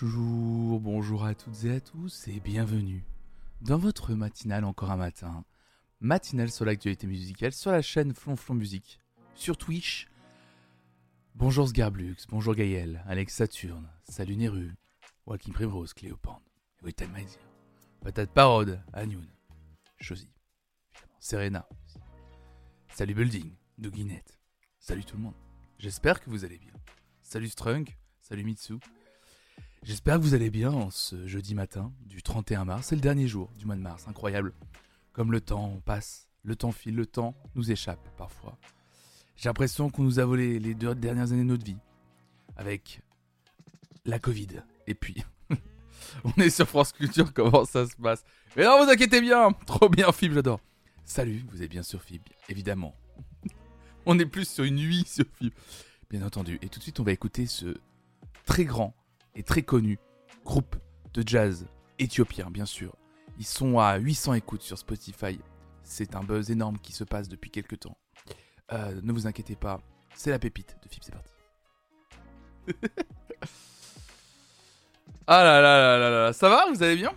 Bonjour, bonjour à toutes et à tous et bienvenue dans votre matinale encore un matin. Matinale sur l'actualité musicale sur la chaîne Flonflon Musique, sur Twitch. Bonjour Sgarblux, bonjour Gaël, Alex Saturne, salut Neru, Walking Primrose, Cléopande, Wittem Maizir, Patate Parode, Agnoun, Chosy, Serena, salut Building, Douginette, salut tout le monde. J'espère que vous allez bien. Salut Strunk, salut Mitsu. J'espère que vous allez bien en ce jeudi matin du 31 mars. C'est le dernier jour du mois de mars, incroyable. Comme le temps passe, le temps file, le temps nous échappe parfois. J'ai l'impression qu'on nous a volé les deux dernières années de notre vie. Avec la Covid. Et puis, on est sur France Culture, comment ça se passe? Mais non, vous inquiétez bien Trop bien, Fib, j'adore. Salut, vous êtes bien sur Fib, évidemment. on est plus sur une nuit sur Fib. Bien entendu. Et tout de suite, on va écouter ce très grand très connu groupe de jazz éthiopien, bien sûr. Ils sont à 800 écoutes sur Spotify. C'est un buzz énorme qui se passe depuis quelques temps. Euh, ne vous inquiétez pas, c'est la pépite de Fib, c'est parti. ah là là là là là, ça va Vous allez bien?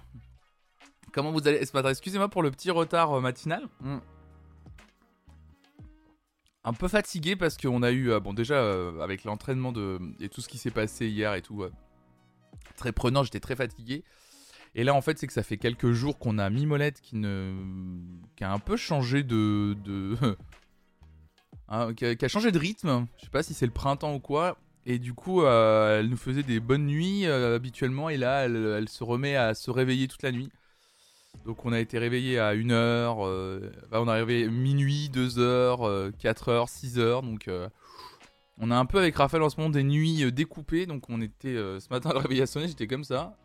Comment vous allez? Matin Excusez-moi pour le petit retard euh, matinal. Hmm. Un peu fatigué parce qu'on a eu, euh, bon déjà avec l'entraînement de et tout ce qui s'est passé hier et tout, très prenant, j'étais très fatigué. Et là, en fait, c'est que ça fait quelques jours qu'on a Mimolette qui, ne... qui a un peu changé de. Hein, qui, a, changé de rythme. Je sais pas si c'est le printemps ou quoi. Et du coup, euh, elle nous faisait des bonnes nuits euh, habituellement. Et là, elle, se remet à se réveiller toute la nuit. Donc, on a été réveillé à 1h. Euh, on est arrivé minuit, 2h, 4h, 6h. Donc. On a un peu avec Raphaël en ce moment des nuits découpées, donc on était ce matin le réveil a sonné, j'étais comme ça.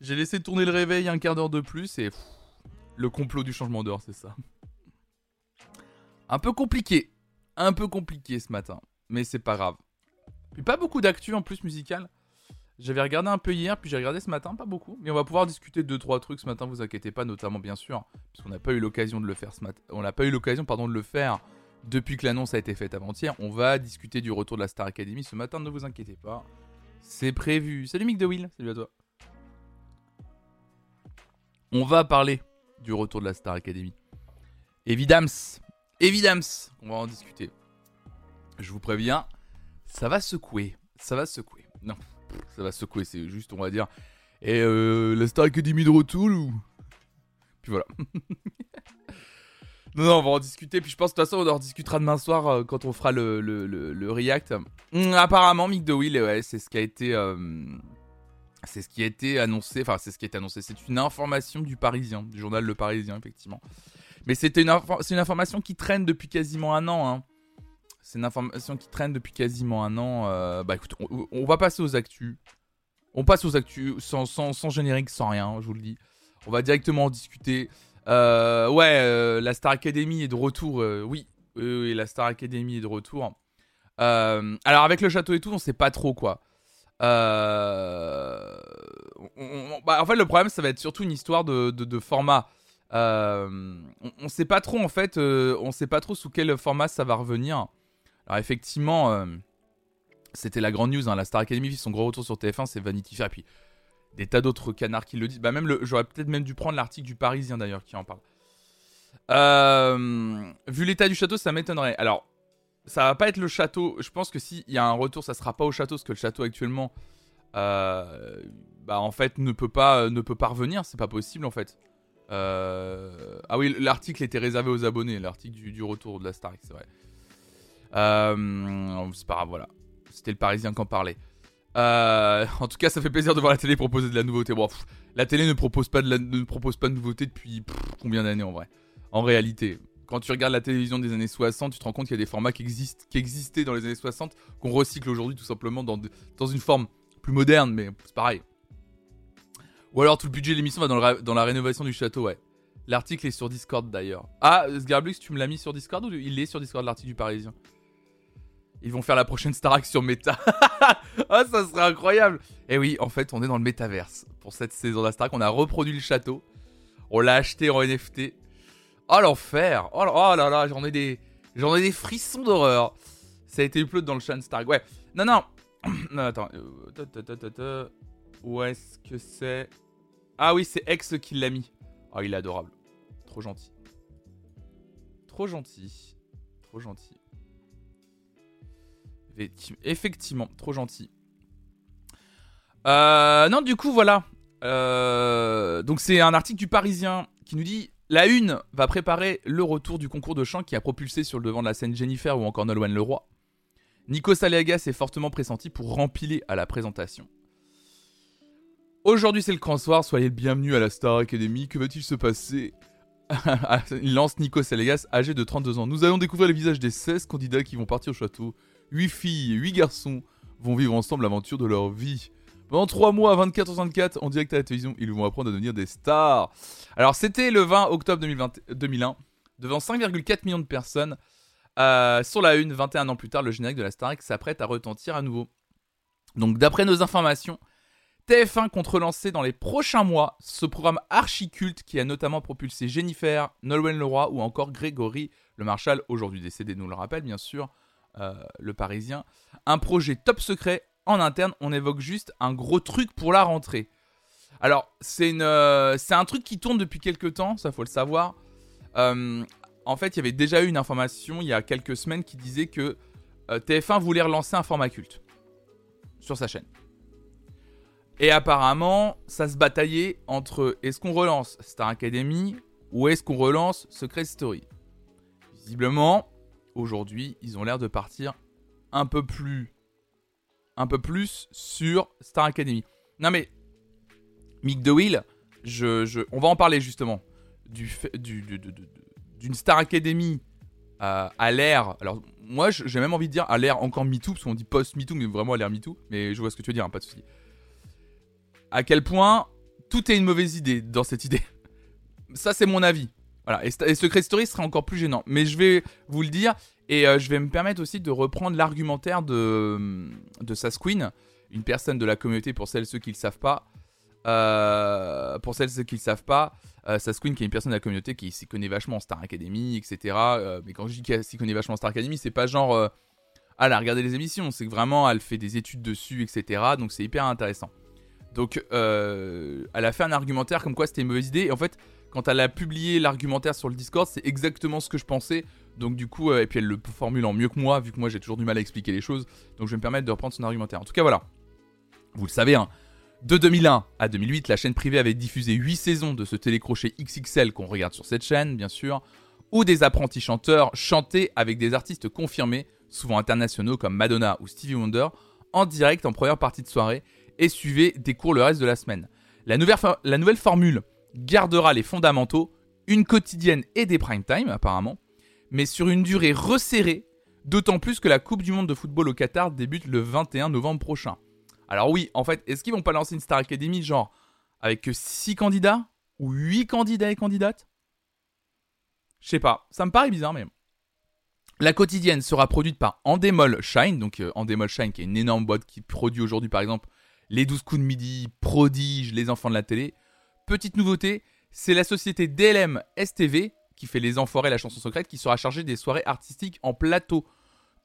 J'ai laissé tourner le réveil un quart d'heure de plus et le complot du changement d'heure, c'est ça. Un peu compliqué. Un peu compliqué ce matin. Mais c'est pas grave. Puis pas beaucoup d'actu en plus musical. J'avais regardé un peu hier, puis j'ai regardé ce matin, pas beaucoup. Mais on va pouvoir discuter de 2-3 trucs ce matin, vous inquiétez pas, notamment bien sûr, puisqu'on n'a pas eu l'occasion de le faire ce matin. On n'a pas eu l'occasion, pardon, de le faire depuis que l'annonce a été faite avant-hier. On va discuter du retour de la Star Academy ce matin, ne vous inquiétez pas. C'est prévu. Salut Mick de Will, salut à toi. On va parler du retour de la Star Academy. Évidemment, évidemment, on va en discuter. Je vous préviens, ça va secouer, ça va secouer. Non, ça va secouer, c'est juste, on va dire. Et euh, la Star Academy de retour ou? Puis voilà. non, non, on va en discuter. Puis je pense de toute façon, on en discutera demain soir euh, quand on fera le, le, react. Hum, apparemment, Mick DeWill, ouais, c'est ce qui a été. Euh, c'est ce qui a été annoncé, enfin c'est ce qui a été annoncé, c'est une information du Parisien, du journal Le Parisien effectivement. Mais c'était une, information qui traîne depuis quasiment un an. Hein. C'est une information qui traîne depuis quasiment un an. Euh, bah écoute, on, va passer aux actus. On passe aux actus sans, sans, générique, sans rien, je vous le dis. On va directement en discuter. Euh, ouais, euh, la Star Academy est de retour. oui, oui, la Star Academy est de retour. alors avec le château et tout, on sait pas trop quoi. Euh, bah, en fait, le problème, ça va être surtout une histoire de, format. Euh, on, sait pas trop en fait, euh, on sait pas trop sous quel format ça va revenir. Alors effectivement, c'était la grande news. Hein, la Star Academy son gros retour sur TF1, c'est Vanity Fair. Puis des tas d'autres canards qui le disent. Bah même j'aurais peut-être même dû prendre l'article du Parisien d'ailleurs qui en parle. vu l'état du château, ça m'étonnerait. Alors ça va pas être le château. Je pense que s'il y a un retour, ça sera pas au château, parce que le château actuellement, euh, bah en fait ne peut pas ne peut pas revenir. C'est pas possible en fait. Euh, ah oui, l'article était réservé aux abonnés, l'article du, retour de la Star, c'est vrai. Euh, c'est pas grave, voilà. C'était le Parisien qui en parlait. En tout cas, ça fait plaisir de voir la télé proposer de la nouveauté. La télé ne propose pas de ne propose pas de nouveauté depuis combien d'années en vrai? En réalité, quand tu regardes la télévision des années 60, tu te rends compte qu'il y a des formats qui, existent, qui existaient dans les années 60, qu'on recycle aujourd'hui tout simplement dans, dans une forme plus moderne, mais c'est pareil. Ou alors tout le budget de l'émission va dans, dans, la rénovation du château, ouais. L'article est sur Discord d'ailleurs. Ah, Sgarblux, tu me l'as mis sur Discord ou il est sur Discord l'article du Parisien? Ils vont faire la prochaine Starac sur Meta. ah, ça serait incroyable. Et eh oui, en fait, on est dans le métaverse. Pour cette saison d'Astarac, on a reproduit le château. On l'a acheté en NFT. Oh l'enfer oh, oh, là là, j'en ai des j'en ai des frissons d'horreur. Ça a été upload dans le Shan Stark. Ouais. Non non. non attends. Euh, Où est-ce que c'est? Ah oui, c'est Ex qui l'a mis. Oh, il est adorable. Trop gentil. Trop gentil. Trop gentil. Effectivement, trop gentil. Euh, non, du coup, voilà. Euh, donc, c'est un article du Parisien qui nous dit La Une va préparer le retour du concours de chant qui a propulsé sur le devant de la scène Jennifer ou encore Nolwenn Leroy. Nico Saliagas est fortement pressenti pour rempiler à la présentation. Aujourd'hui, c'est le grand soir. Soyez le bienvenu à la Star Academy. Que va-t-il se passer? Il lance Nico Salegas, âgé de 32 ans. Nous allons découvrir les visages des 16 candidats qui vont partir au château. 8 filles et 8 garçons vont vivre ensemble l'aventure de leur vie. Pendant 3 mois, 24 24 en direct à la télévision, ils vont apprendre à devenir des stars. Alors, c'était le 20 octobre 2001, devant 5,4 millions de personnes. Euh, sur la une, 21 ans plus tard, le générique de la Star s'apprête à retentir à nouveau. Donc, d'après nos informations, TF1 compte relancer dans les prochains mois ce programme archi-culte qui a notamment propulsé Jennifer, Nolwenn Leroy ou encore Grégory Le Marchal, aujourd'hui décédé, nous le rappelle bien sûr, le Parisien. Un projet top secret en interne, on évoque juste un gros truc pour la rentrée. Alors, c'est euh, un truc qui tourne depuis quelques temps, ça faut le savoir. Euh, en fait, il y avait déjà eu une information il y a quelques semaines qui disait que TF1 voulait relancer un format culte sur sa chaîne. Et apparemment, ça se bataillait entre est-ce qu'on relance Star Academy ou est-ce qu'on relance Secret Story? Visiblement, aujourd'hui, ils ont l'air de partir un peu plus un peu plus sur Star Academy. Non mais Mick DeWill, je, on va en parler justement du, du, d'une Star Academy euh, à l'ère. Alors moi, j'ai même envie de dire à l'ère encore MeToo, parce qu'on dit post MeToo, mais vraiment à l'ère MeToo. Mais je vois ce que tu veux dire, hein, pas de souci à quel point tout est une mauvaise idée dans cette idée? Ça, c'est mon avis. Voilà. Et, Secret Story sera encore plus gênant. Mais je vais vous le dire. Et euh, je vais me permettre aussi de reprendre l'argumentaire de, de Sasquin, une personne de la communauté pour celles ceux qui ne le savent pas. Euh, pour celles ceux qui ne le savent pas, euh, Sasquin qui est une personne de la communauté qui s'y connaît vachement en Star Academy, etc. Euh, mais quand je dis qu'elle s'y connaît vachement en Star Academy, c'est pas genre ah, elle a regardé les émissions, c'est que vraiment elle fait des études dessus, etc. Donc c'est hyper intéressant. Donc, euh, elle a fait un argumentaire comme quoi c'était une mauvaise idée. Et en fait, quand elle a publié l'argumentaire sur le Discord, c'est exactement ce que je pensais. Donc, du coup, euh, et puis elle le formule en mieux que moi, vu que moi j'ai toujours du mal à expliquer les choses. Donc, je vais me permettre de reprendre son argumentaire. En tout cas, voilà. Vous le savez, hein. De 2001 à 2008, la chaîne privée avait diffusé 8 saisons de ce télécrochet XXL qu'on regarde sur cette chaîne, bien sûr, où des apprentis chanteurs chantaient avec des artistes confirmés, souvent internationaux comme Madonna ou Stevie Wonder, en direct en première partie de soirée et suivez des cours le reste de la semaine. La nouvelle formule gardera les fondamentaux, une quotidienne et des prime time apparemment, mais sur une durée resserrée, d'autant plus que la Coupe du Monde de football au Qatar débute le 21 novembre prochain. Alors oui, en fait, est-ce qu'ils vont pas lancer une Star Academy genre avec que 6 candidats ou 8 candidats et candidates? Je sais pas, ça me paraît bizarre mais... La quotidienne sera produite par Endemol Shine, donc euh, Endemol Shine qui est une énorme boîte qui produit aujourd'hui par exemple les 12 coups de midi, Prodige, les enfants de la télé. Petite nouveauté, c'est la société DLM STV, qui fait Les Enfoirés, la chanson secrète, qui sera chargée des soirées artistiques en plateau.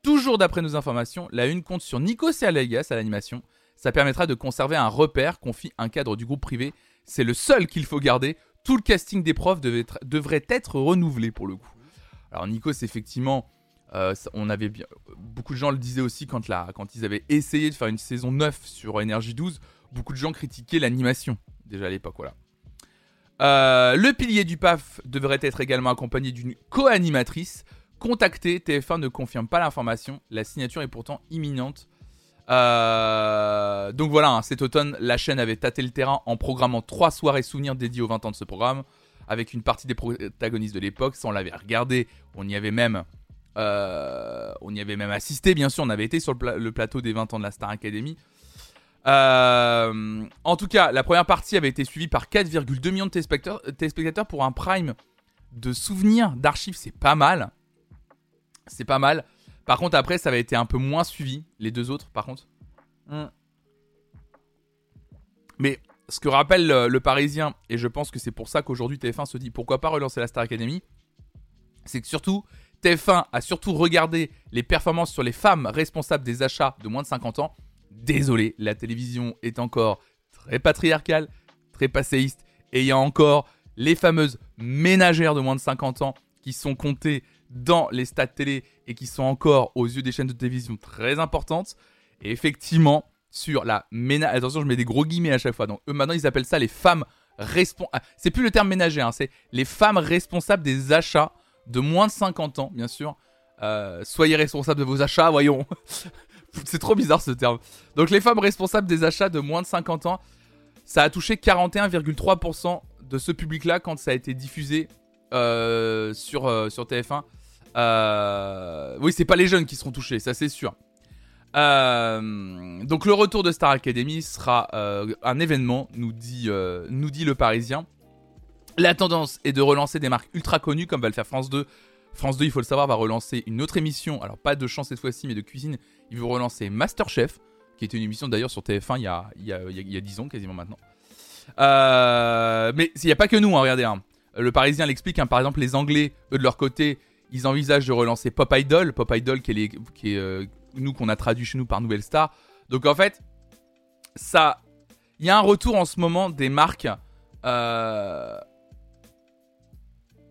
Toujours d'après nos informations, la une compte sur Nico Serlegas à l'animation. Ça permettra de conserver un repère, confie un cadre du groupe privé. C'est le seul qu'il faut garder. Tout le casting des profs devrait être renouvelé pour le coup. Alors Nico, c'est effectivement euh, on avait bien, beaucoup de gens le disaient aussi quand, quand ils avaient essayé de faire une saison 9 sur Energy 12. Beaucoup de gens critiquaient l'animation déjà à l'époque. Voilà. Euh, le pilier du PAF devrait être également accompagné d'une co-animatrice. Contacté, TF1 ne confirme pas l'information. La signature est pourtant imminente. Euh, donc voilà, hein, cet automne, la chaîne avait tâté le terrain en programmant trois soirées souvenirs dédiées aux 20 ans de ce programme, avec une partie des protagonistes de l'époque. Ça, on l'avait regardé, on y avait même euh, on y avait même assisté, bien sûr. On avait été sur le, plateau des 20 ans de la Star Academy. Euh, en tout cas, la première partie avait été suivie par 4,2 millions de téléspectateurs, pour un prime de souvenirs, d'archives. C'est pas mal. C'est pas mal. Par contre, après, ça avait été un peu moins suivi. Les deux autres, par contre. Hmm. Mais ce que rappelle le, Parisien, et je pense que c'est pour ça qu'aujourd'hui TF1 se dit pourquoi pas relancer la Star Academy, c'est que surtout, TF1 a surtout regardé les performances sur les femmes responsables des achats de moins de 50 ans. Désolé, la télévision est encore très patriarcal, très passéiste. Et il y a encore les fameuses ménagères de moins de 50 ans qui sont comptées dans les stats télé et qui sont encore aux yeux des chaînes de télévision très importantes. Et effectivement, sur la ménage... Attention, je mets des gros guillemets à chaque fois. Donc eux maintenant ils appellent ça les femmes responsables. Ah, c'est plus le terme ménagère, hein, c'est les femmes responsables des achats de moins de 50 ans, bien sûr. Euh, soyez responsables de vos achats, voyons. c'est trop bizarre ce terme. Donc les femmes responsables des achats de moins de 50 ans, ça a touché 41,3% de ce public-là quand ça a été diffusé euh, sur, euh, sur TF1. Euh, oui, c'est pas les jeunes qui seront touchés, ça c'est sûr. donc le retour de Star Academy sera un événement, nous dit, nous dit le Parisien. La tendance est de relancer des marques ultra connues comme va le faire France 2. France 2, il faut le savoir, va relancer une autre émission. Alors pas de chant cette fois-ci, mais de cuisine. Il veut relancer Masterchef, qui était une émission d'ailleurs sur TF1 il y, a, y a, y a 10 ans quasiment maintenant. mais il n'y a pas que nous, hein, regardez. Hein. Le Parisien l'explique, hein, par exemple, les Anglais, eux de leur côté, ils envisagent de relancer Pop Idol. Pop Idol qui est, qui est euh, nous qu'on a traduit chez nous par Nouvelle Star. Donc en fait, ça, il y a un retour en ce moment des marques. Euh,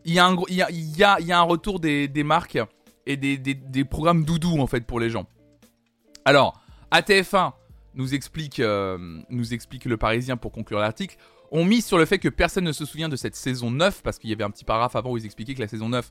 il y, a un, retour des, marques et des, programmes doudou en fait pour les gens. Alors, ATF1 nous explique, euh, nous explique le Parisien pour conclure l'article on mise sur le fait que personne ne se souvient de cette saison 9, parce qu'il y avait un petit paragraphe avant où ils expliquaient que la saison 9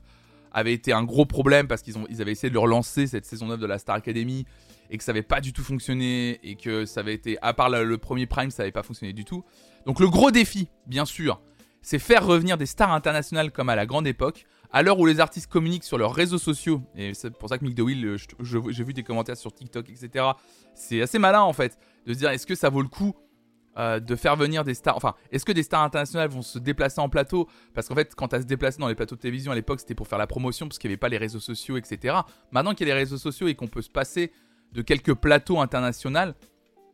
avait été un gros problème parce qu'ils ils avaient essayé de relancer cette saison 9 de la Star Academy et que ça n'avait pas du tout fonctionné et que ça avait été, à part le, premier Prime, ça n'avait pas fonctionné du tout. Donc le gros défi, bien sûr, c'est faire revenir des stars internationales comme à la grande époque, à l'heure où les artistes communiquent sur leurs réseaux sociaux, et c'est pour ça que Mick DeWill, j'ai vu des commentaires sur TikTok, etc. C'est assez malin en fait, de se dire est-ce que ça vaut le coup euh, de faire venir des stars. Enfin, est-ce que des stars internationales vont se déplacer en plateau? Parce qu'en fait, quand à se déplacer dans les plateaux de télévision à l'époque, c'était pour faire la promotion, parce qu'il n'y avait pas les réseaux sociaux, etc. Maintenant qu'il y a les réseaux sociaux et qu'on peut se passer de quelques plateaux internationaux,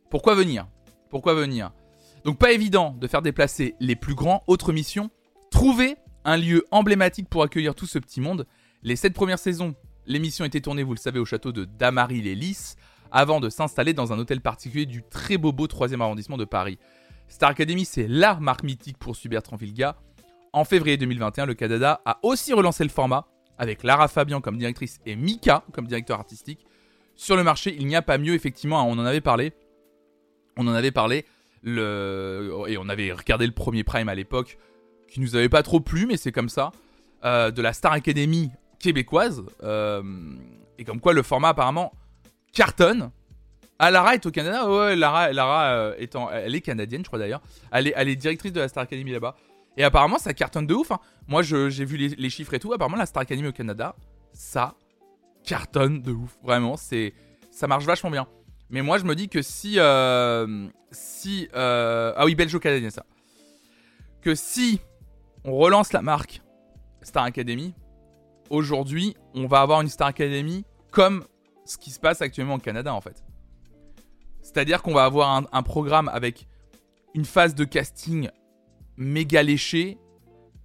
pourquoi venir? Pourquoi venir? Donc, pas évident de faire déplacer les plus grands. Autre mission trouver un lieu emblématique pour accueillir tout ce petit monde. Les sept premières saisons, l'émission était tournée, vous le savez, au château de Damary-les-Lys avant de s'installer dans un hôtel particulier du très beau beau 3e arrondissement de Paris. Star Academy, c'est la marque mythique pour Bertrand Vilga. En février 2021, le Canada a aussi relancé le format, avec Lara Fabian comme directrice et Mika comme directeur artistique. Sur le marché, il n'y a pas mieux, effectivement, on en avait parlé. On en avait parlé, et on avait regardé le premier Prime à l'époque, qui nous avait pas trop plu, mais c'est comme ça, euh, de la Star Academy québécoise. Euh, et comme quoi le format apparemment cartonne. Ah, Lara est au Canada? Ouais, Lara, Lara euh, étant, elle est canadienne, je crois d'ailleurs. Elle est, elle est directrice de la Star Academy là-bas. Et apparemment, ça cartonne de ouf. Hein. Moi, j'ai vu les, chiffres et tout. Apparemment, la Star Academy au Canada, ça cartonne de ouf. Vraiment, c'est, ça marche vachement bien. Mais moi, je me dis que si, euh, si, euh, ah oui, belgeo-canadien ça. Que si on relance la marque Star Academy, aujourd'hui, on va avoir une Star Academy comme ce qui se passe actuellement au Canada en fait. C'est-à-dire qu'on va avoir un, programme avec une phase de casting méga léché,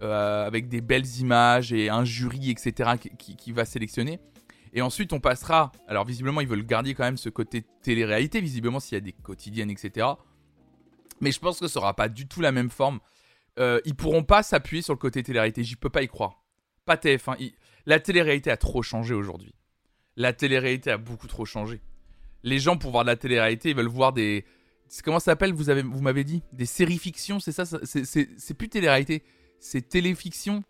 euh, avec des belles images et un jury, etc., qui, va sélectionner. Et ensuite, on passera. Alors, visiblement, ils veulent garder quand même ce côté télé-réalité, visiblement, s'il y a des quotidiennes, etc. Mais je pense que ce sera pas du tout la même forme. Euh, ils pourront pas s'appuyer sur le côté télé-réalité, j'y peux pas y croire. Pas TF1. La télé-réalité a trop changé aujourd'hui la télé-réalité a beaucoup trop changé. Les gens, pour voir de la télé-réalité, ils veulent voir des. Comment ça s'appelle Vous vous m'avez dit? Des séries fiction, c'est ça C'est plus télé-réalité, c'est téléfiction.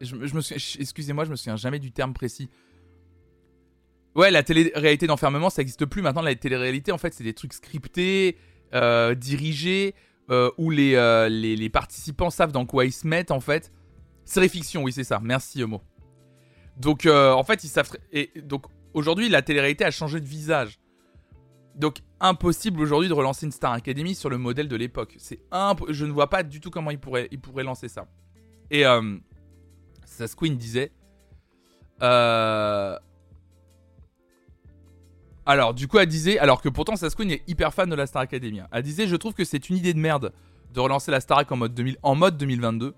Je, je excusez-moi, je me souviens jamais du terme précis. Ouais, la télé-réalité d'enfermement, ça n'existe plus. Maintenant, la télé-réalité, en fait, c'est des trucs scriptés, euh, dirigés, euh, où les, euh, les, les, participants savent dans quoi ils se mettent, en fait. Série fiction, oui, c'est ça. Merci, Homo. Donc, en fait, ils savent. Et donc, aujourd'hui, la télé-réalité a changé de visage. Donc, impossible aujourd'hui de relancer une Star Academy sur le modèle de l'époque. C'est Je ne vois pas du tout comment ils pourraient, ils pourraient lancer ça. Et euh, Sasquin disait. Euh... Alors, du coup, elle disait. Alors que pourtant, Sasquin est hyper fan de la Star Academy. Elle disait Je trouve que c'est une idée de merde de relancer la Star en mode, 2000... en mode 2022.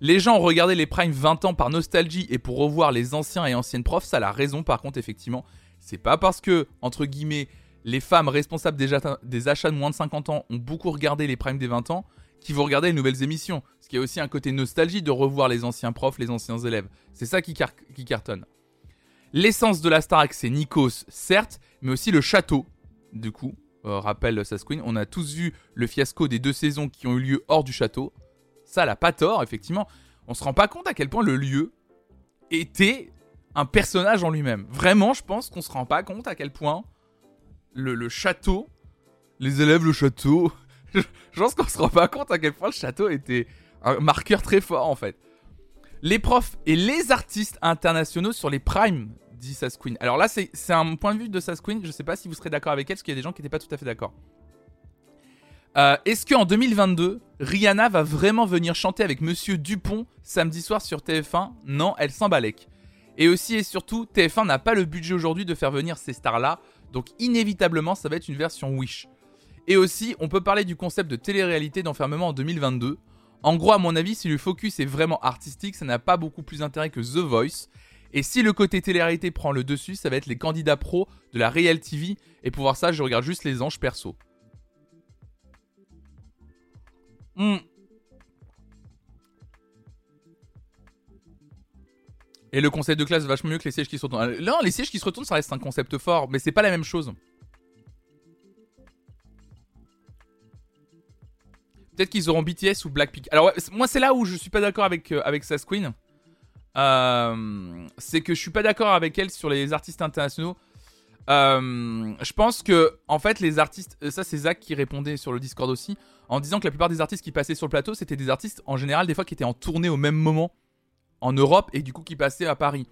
Les gens ont regardé les primes 20 ans par nostalgie et pour revoir les anciens et anciennes profs, ça a la raison par contre effectivement. C'est pas parce que, entre guillemets, les femmes responsables des, achats de moins de 50 ans ont beaucoup regardé les primes des 20 ans, qui vont regarder les nouvelles émissions. Ce qui a aussi un côté nostalgie de revoir les anciens profs, les anciens élèves. C'est ça qui cartonne. L'essence de la Starac, c'est Nikos, certes, mais aussi le château. Du coup, euh, rappelle Sasquin, on a tous vu le fiasco des deux saisons qui ont eu lieu hors du château. Ça, elle a pas tort, effectivement. On se rend pas compte à quel point le lieu était un personnage en lui-même. Vraiment, je pense qu'on se rend pas compte à quel point le, château, les élèves, le château, je pense qu'on se rend pas compte à quel point le château était un marqueur très fort en fait. Les profs et les artistes internationaux sur les primes, dit Sasquin. Alors là, c'est un point de vue de Sasquin, je sais pas si vous serez d'accord avec elle, parce qu'il y a des gens qui n'étaient pas tout à fait d'accord. Euh, est-ce qu'en 2022, Rihanna va vraiment venir chanter avec Monsieur Dupont samedi soir sur TF1 Non, elle s'embalèque. Et aussi et surtout, TF1 n'a pas le budget aujourd'hui de faire venir ces stars-là, donc inévitablement, ça va être une version Wish. Et aussi, on peut parler du concept de télé-réalité d'enfermement en 2022. En gros, à mon avis, si le focus est vraiment artistique, ça n'a pas beaucoup plus d'intérêt que The Voice. Et si le côté télé-réalité prend le dessus, ça va être les candidats pro de la Real TV. Et pour voir ça, je regarde juste les anges perso. Hmm. Et le concept de classe vachement mieux que les sièges qui se retournent. Non, les sièges qui se retournent, ça reste un concept fort, mais c'est pas la même chose. Peut-être qu'ils auront BTS ou Blackpink. Alors, moi, c'est là où je suis pas d'accord avec, euh, avec Sasquin. Euh, c'est que je suis pas d'accord avec elle sur les artistes internationaux. Euh, je pense que, en fait, les artistes. Ça, c'est Zach qui répondait sur le Discord aussi en disant que la plupart des artistes qui passaient sur le plateau, c'était des artistes en général des fois qui étaient en tournée au même moment en Europe et du coup qui passaient à Paris.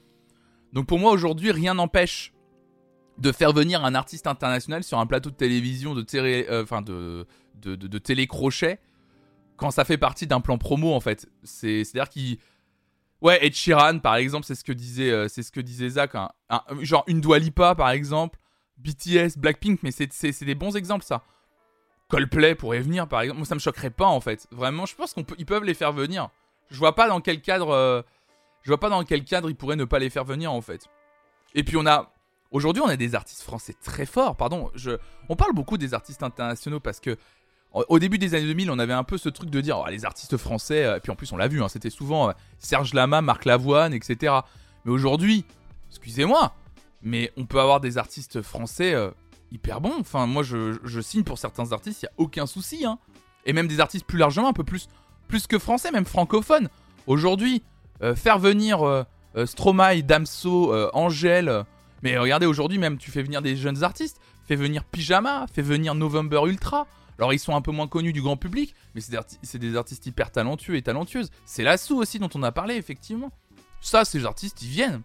Donc pour moi aujourd'hui, rien n'empêche de faire venir un artiste international sur un plateau de télévision de télé, euh, de, de, de, télécrochet quand ça fait partie d'un plan promo en fait. C'est à dire qu'il ouais Ed Sheeran par exemple, c'est ce que disait euh, c'est ce que disait Zach, genre une Dua Lipa par exemple, BTS, Blackpink, mais c'est des bons exemples ça. Coldplay pourrait venir par exemple. Moi ça me choquerait pas en fait. Vraiment, je pense qu'ils peuvent les faire venir. Je vois pas dans quel cadre euh, je vois pas dans quel cadre ils pourraient ne pas les faire venir en fait. Et puis on a aujourd'hui on a des artistes français très forts, pardon, je on parle beaucoup des artistes internationaux parce que au début des années 2000, on avait un peu ce truc de dire oh, les artistes français, euh, et puis en plus on l'a vu, hein, c'était souvent euh, Serge Lama, Marc Lavoine, etc. Mais aujourd'hui, excusez-moi, mais on peut avoir des artistes français hyper bon. Enfin, moi, je, signe pour certains artistes, il n'y a aucun souci. Hein. Et même des artistes plus largement, un peu plus, plus que français, même francophones. Aujourd'hui, euh, faire venir euh, euh, Stromae, Damso, Angèle. mais regardez, aujourd'hui, même, tu fais venir des jeunes artistes. Fais venir Pyjama, fais venir November Ultra. Alors, ils sont un peu moins connus du grand public, mais c'est des, artistes hyper talentueux et talentueuses. C'est Lasso aussi dont on a parlé, effectivement. Ça, ces artistes, ils viennent.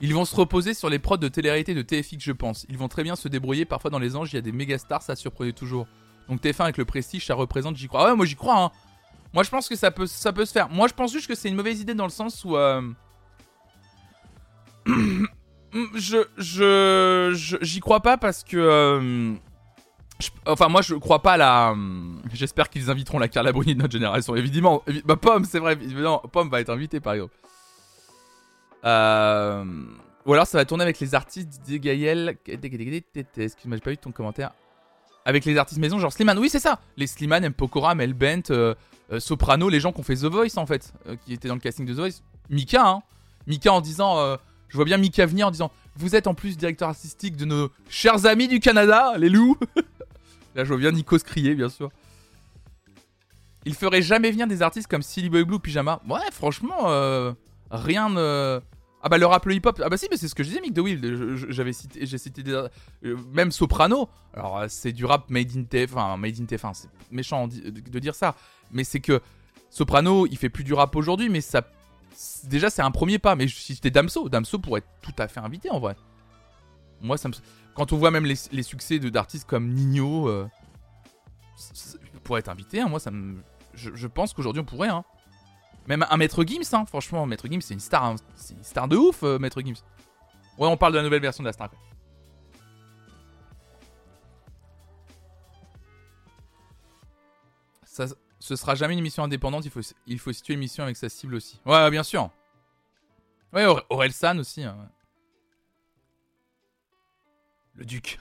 Ils vont se reposer sur les prods de télé de TFX, je pense. Ils vont très bien se débrouiller. Parfois, dans les anges, il y a des méga stars, ça surprenait toujours. Donc TF1 avec le prestige, ça représente, j'y crois. Ah ouais, moi j'y crois, hein. Moi, je pense que ça peut, ça peut se faire. Moi, je pense juste que c'est une mauvaise idée dans le sens où. Euh, je, je, j'y crois pas parce que. Euh, enfin, moi, je crois pas à la. J'espère qu'ils inviteront la Carla Bruni de notre génération. Évidemment, bah, Pomme, c'est vrai. Évidemment, Pomme va être invitée par exemple. Euh, ou alors ça va tourner avec les artistes Didier Gaël. Excuse-moi, j'ai pas vu ton commentaire. Avec les artistes maison, genre Slimane. Oui, c'est ça. Les Slimane, M. Pokora, Mel Bent, euh, euh, Soprano, les gens qui ont fait The Voice en fait, qui étaient dans le casting de The Voice. Mika, hein. Mika en disant. je vois bien Mika venir en disant Vous êtes en plus directeur artistique de nos chers amis du Canada, les loups. Là, je bien Nikos crier, bien sûr. Il ferait jamais venir des artistes comme Silly Boy Blue Pyjama. Ouais, franchement, rien ne. Ah bah le rap le hip hop ah bah si mais c'est ce que je disais Mick de j'avais cité j'ai cité des, euh, même Soprano alors euh, c'est du rap made in TF enfin made in TF c'est méchant de dire ça mais c'est que Soprano il fait plus du rap aujourd'hui mais ça déjà c'est un premier pas mais si c'était Damso Damso pourrait être tout à fait invité en vrai moi ça me quand on voit même les, succès de d'artistes comme Nino euh, pourrait être invité hein, moi ça me je, pense qu'aujourd'hui on pourrait hein même un Maître Gims, hein, franchement, Maître Gims, c'est une star, hein. c'est une star de ouf, euh, Maître Gims. Ouais, on parle de la nouvelle version de la star. Ça, ce sera jamais une émission indépendante, il faut, il faut situer une émission avec sa cible aussi. Ouais, bien sûr. Ouais, Aurel San aussi. Hein, Le duc.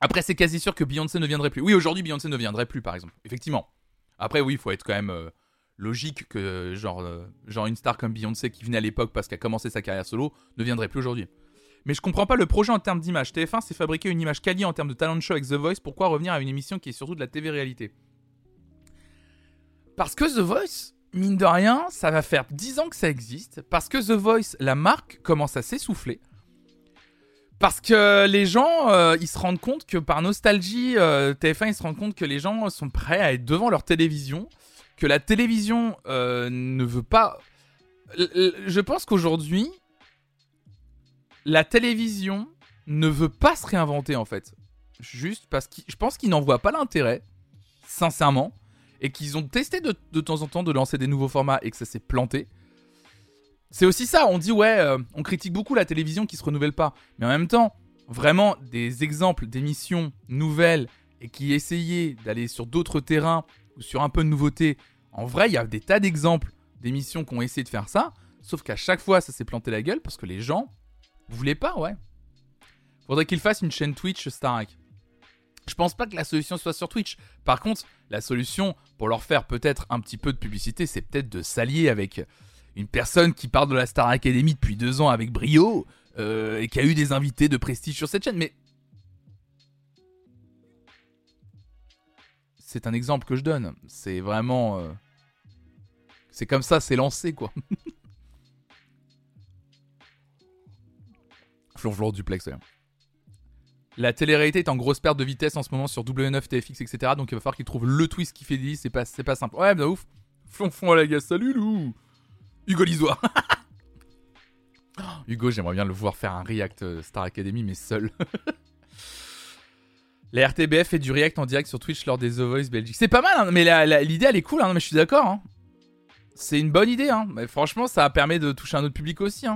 Après, c'est quasi sûr que Beyoncé ne viendrait plus. Oui, aujourd'hui, Beyoncé ne viendrait plus, par exemple. Effectivement. Après, oui, il faut être quand même euh, logique que, genre, euh, genre, une star comme Beyoncé qui venait à l'époque parce qu'elle a commencé sa carrière solo ne viendrait plus aujourd'hui. Mais je comprends pas le projet en termes d'image. TF1 s'est fabriqué une image quali en termes de talent show avec The Voice. Pourquoi revenir à une émission qui est surtout de la TV réalité? Parce que The Voice, mine de rien, ça va faire 10 ans que ça existe. Parce que The Voice, la marque, commence à s'essouffler. Parce que les gens, euh, ils se rendent compte que par nostalgie, euh, TF1, ils se rendent compte que les gens sont prêts à être devant leur télévision, que la télévision euh, ne veut pas. Je pense qu'aujourd'hui, la télévision ne veut pas se réinventer en fait. Juste parce que je pense qu'ils n'en voient pas l'intérêt, sincèrement, et qu'ils ont testé de, de, temps en temps de lancer des nouveaux formats et que ça s'est planté. C'est aussi ça, on dit ouais, euh, on critique beaucoup la télévision qui se renouvelle pas, mais en même temps, vraiment des exemples d'émissions nouvelles et qui essayaient d'aller sur d'autres terrains ou sur un peu de nouveauté. En vrai, il y a des tas d'exemples d'émissions qui ont essayé de faire ça, sauf qu'à chaque fois, ça s'est planté la gueule parce que les gens voulaient pas, ouais. Faudrait qu'ils fassent une chaîne Twitch Starac. Je pense pas que la solution soit sur Twitch. Par contre, la solution pour leur faire peut-être un petit peu de publicité, c'est peut-être de s'allier avec une personne qui parle de la Star Academy depuis deux ans avec brio euh, et qui a eu des invités de prestige sur cette chaîne. Mais c'est un exemple que je donne. C'est vraiment, euh, c'est comme ça, c'est lancé quoi. Flonflon duplex. Ouais. La télé-réalité est en grosse perte de vitesse en ce moment sur W9, TFX, etc. Donc il va falloir qu'ils trouvent le twist qui fait dit. C'est pas, c'est pas simple. Ouais, bah ouf. Flonflon les gars, salut Lou. Hugo Lisois. Hugo, j'aimerais bien le voir faire un react euh, Star Academy, mais seul. la RTBF fait du react en direct sur Twitch lors des The Voice Belgique. C'est pas mal, hein, mais l'idée elle est cool, hein, mais je suis d'accord. Hein. C'est une bonne idée, hein. mais franchement, ça permet de toucher un autre public aussi.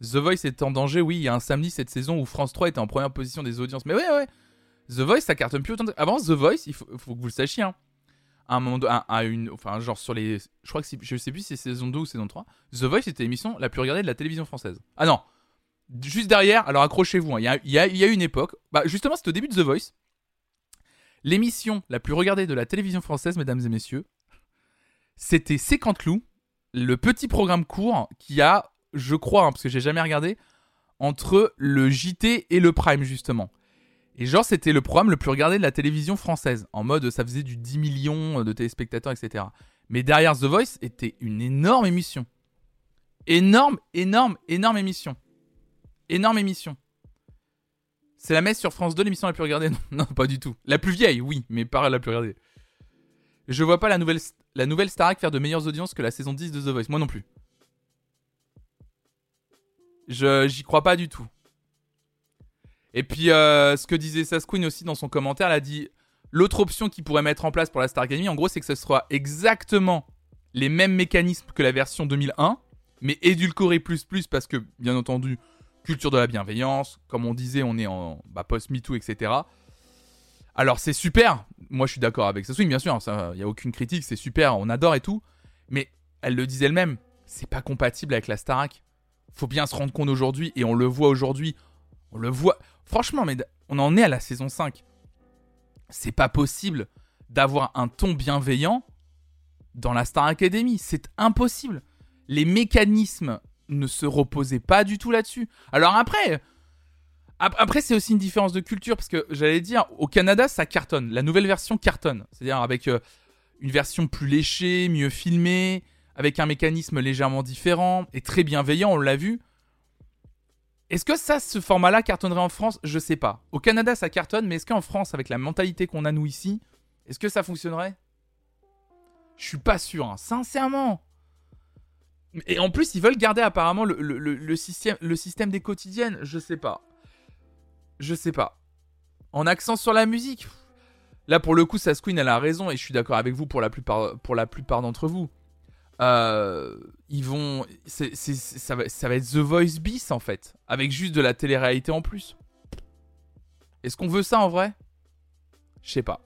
The Voice est en danger, oui, il y a un samedi cette saison où France 3 était en première position des audiences. Mais ouais, ouais. The Voice, ça cartonne plus autant. Avant, The Voice, il faut, faut que vous le sachiez, hein un moment à, une enfin genre sur les je crois que je sais plus si c'est saison 2 ou saison 3 The Voice c'était l'émission la plus regardée de la télévision française. Ah non. Juste derrière alors accrochez-vous hein, il y, a, y, a, une époque bah justement c'était au début de The Voice. L'émission la plus regardée de la télévision française mesdames et messieurs c'était C'est Clou le petit programme court qui a je crois hein, parce que j'ai jamais regardé entre le JT et le Prime justement et genre, c'était le programme le plus regardé de la télévision française. En mode, ça faisait du 10 millions de téléspectateurs, etc. Mais derrière The Voice était une énorme émission. Énorme, énorme, énorme émission. Énorme émission. C'est la messe sur France 2, l'émission la plus regardée non, non, pas du tout. La plus vieille, oui, mais pas la plus regardée. Je vois pas la nouvelle, la nouvelle Starac faire de meilleures audiences que la saison 10 de The Voice. Moi non plus. Je, j'y crois pas du tout. Et puis, euh, ce que disait Sasquin aussi dans son commentaire, elle a dit l'autre option qu'il pourrait mettre en place pour la Star Academy, en gros, c'est que ce soit exactement les mêmes mécanismes que la version 2001, mais édulcoré plus plus parce que, bien entendu, culture de la bienveillance, comme on disait, on est en bah, post-MeToo, etc. Alors, c'est super. Moi, je suis d'accord avec Sasquin, bien sûr. Il n'y a aucune critique, c'est super, on adore et tout. Mais elle le disait elle-même, c'est pas compatible avec la Starac. Faut bien se rendre compte aujourd'hui, et on le voit aujourd'hui. On le voit. Franchement, mais on en est à la saison 5. C'est pas possible d'avoir un ton bienveillant dans la Star Academy. C'est impossible. Les mécanismes ne se reposaient pas du tout là-dessus. Alors après, après c'est aussi une différence de culture parce que j'allais dire au Canada ça cartonne. La nouvelle version cartonne, c'est-à-dire avec euh, une version plus léchée, mieux filmée, avec un mécanisme légèrement différent et très bienveillant. On l'a vu. Est-ce que ça, ce format-là cartonnerait en France? Je sais pas. Au Canada, ça cartonne, mais est-ce qu'en France, avec la mentalité qu'on a nous ici, est-ce que ça fonctionnerait? Je suis pas sûr, hein. sincèrement. Et en plus, ils veulent garder apparemment le, système, des quotidiennes. Je sais pas. Je sais pas. En accent sur la musique. Là, pour le coup, Sasquin, elle a raison, et je suis d'accord avec vous pour la plupart d'entre vous. Euh, ils vont, ça, va, ça être The Voice bis en fait, avec juste de la télé-réalité en plus. Est-ce qu'on veut ça en vrai? Je sais pas.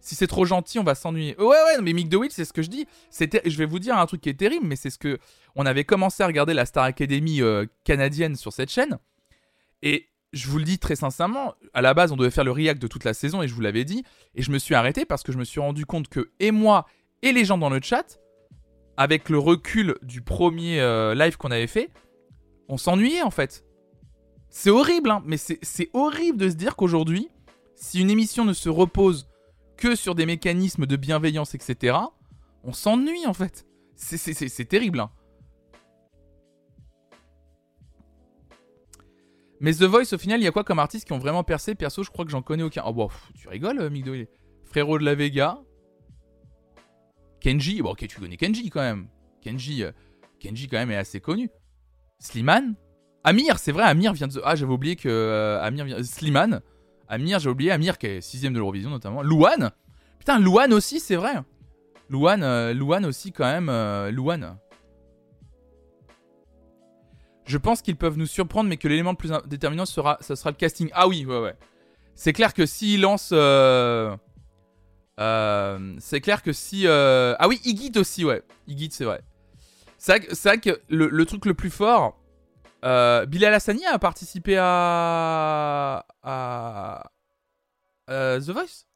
Si c'est trop gentil, on va s'ennuyer. Ouais, ouais, mais Mick DeWitt, c'est ce que je dis. C'était, je vais vous dire un truc qui est terrible, mais c'est ce que on avait commencé à regarder la Star Academy euh, canadienne sur cette chaîne. Et je vous le dis très sincèrement, à la base, on devait faire le react de toute la saison, et je vous l'avais dit. Et je me suis arrêté parce que je me suis rendu compte que et moi et les gens dans le chat, avec le recul du premier euh, live qu'on avait fait, on s'ennuyait en fait. C'est horrible, hein, mais c'est horrible de se dire qu'aujourd'hui, si une émission ne se repose que sur des mécanismes de bienveillance, etc., on s'ennuie en fait. C'est terrible. Hein. Mais The Voice, au final, il y a quoi comme artistes qui ont vraiment percé? Perso, je crois que j'en connais aucun. Oh, bon, tu rigoles, euh, Mick Frérot de la Vega. Kenji. Bon, ok, tu connais Kenji quand même. Kenji, euh, Kenji quand même est assez connu. Slimane? Amir, c'est vrai, Amir vient de. Ah, j'avais oublié que euh, Amir vient. Slimane. Amir, j'ai oublié. Amir qui est sixième de l'Eurovision notamment. Louane? Putain, Louane aussi, c'est vrai. Louane, euh, aussi quand même. Euh, Louane. Je pense qu'ils peuvent nous surprendre, mais que l'élément le plus déterminant sera, sera le casting. Ah oui, ouais, ouais. C'est clair que s'ils lancent. Euh, c'est clair que si. Ah oui, Igit aussi, ouais. Igit, c'est vrai. C'est vrai, que le, truc le plus fort, euh, Bilal Hassani a participé à, à, The Voice,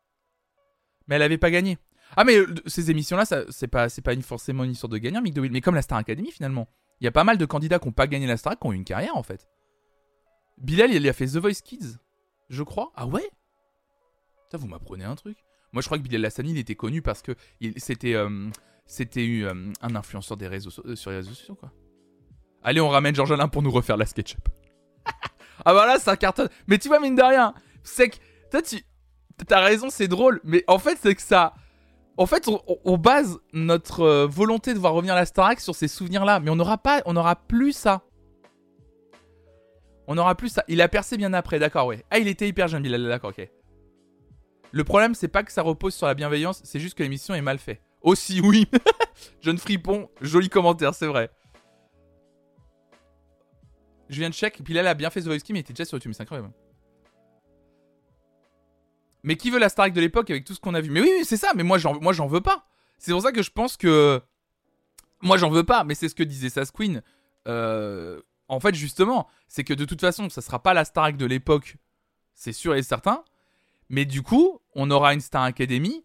mais elle avait pas gagné. Ah mais euh, ces émissions-là, c'est pas pas une, forcément une histoire de gagnant, Mick mais comme la Star Academy finalement, il y a pas mal de candidats qui ont pas gagné la Star, qui ont eu une carrière en fait. Bilal, il a fait The Voice Kids, je crois. Ah ouais? Ça, vous m'apprenez un truc. Moi, je crois que Bilal Hassani, il était connu parce que c'était euh, c'était un influenceur des réseaux sur les réseaux sociaux quoi. Allez, on ramène Georges Alain pour nous refaire la SketchUp. ah bah là, ça cartonne. Mais tu vois, mine de rien, c'est que. Toi, tu. T'as raison, c'est drôle. Mais en fait, c'est que ça. En fait, on, base notre euh, volonté de voir revenir la Starac sur ces souvenirs-là. Mais on n'aura pas. On n'aura plus ça. On n'aura plus ça. Il a percé bien après, d'accord, ouais. Ah, il était hyper jeune, Bilal, d'accord, ok. Le problème, c'est pas que ça repose sur la bienveillance, c'est juste que l'émission est mal faite. Aussi, oui. Jeune fripon, joli commentaire, c'est vrai. Je viens de check, puis là, elle a bien fait The Voice Kim, il était déjà sur YouTube, c'est incroyable. Mais qui veut la Starac de l'époque avec tout ce qu'on a vu? Mais oui, oui c'est ça, mais moi j'en, veux pas. C'est pour ça que je pense que. Moi, j'en veux pas, mais c'est ce que disait Sas Queen. Euh, en fait, justement, c'est que de toute façon, ça sera pas la Starac de l'époque, c'est sûr et certain. Mais du coup, on aura une Star Academy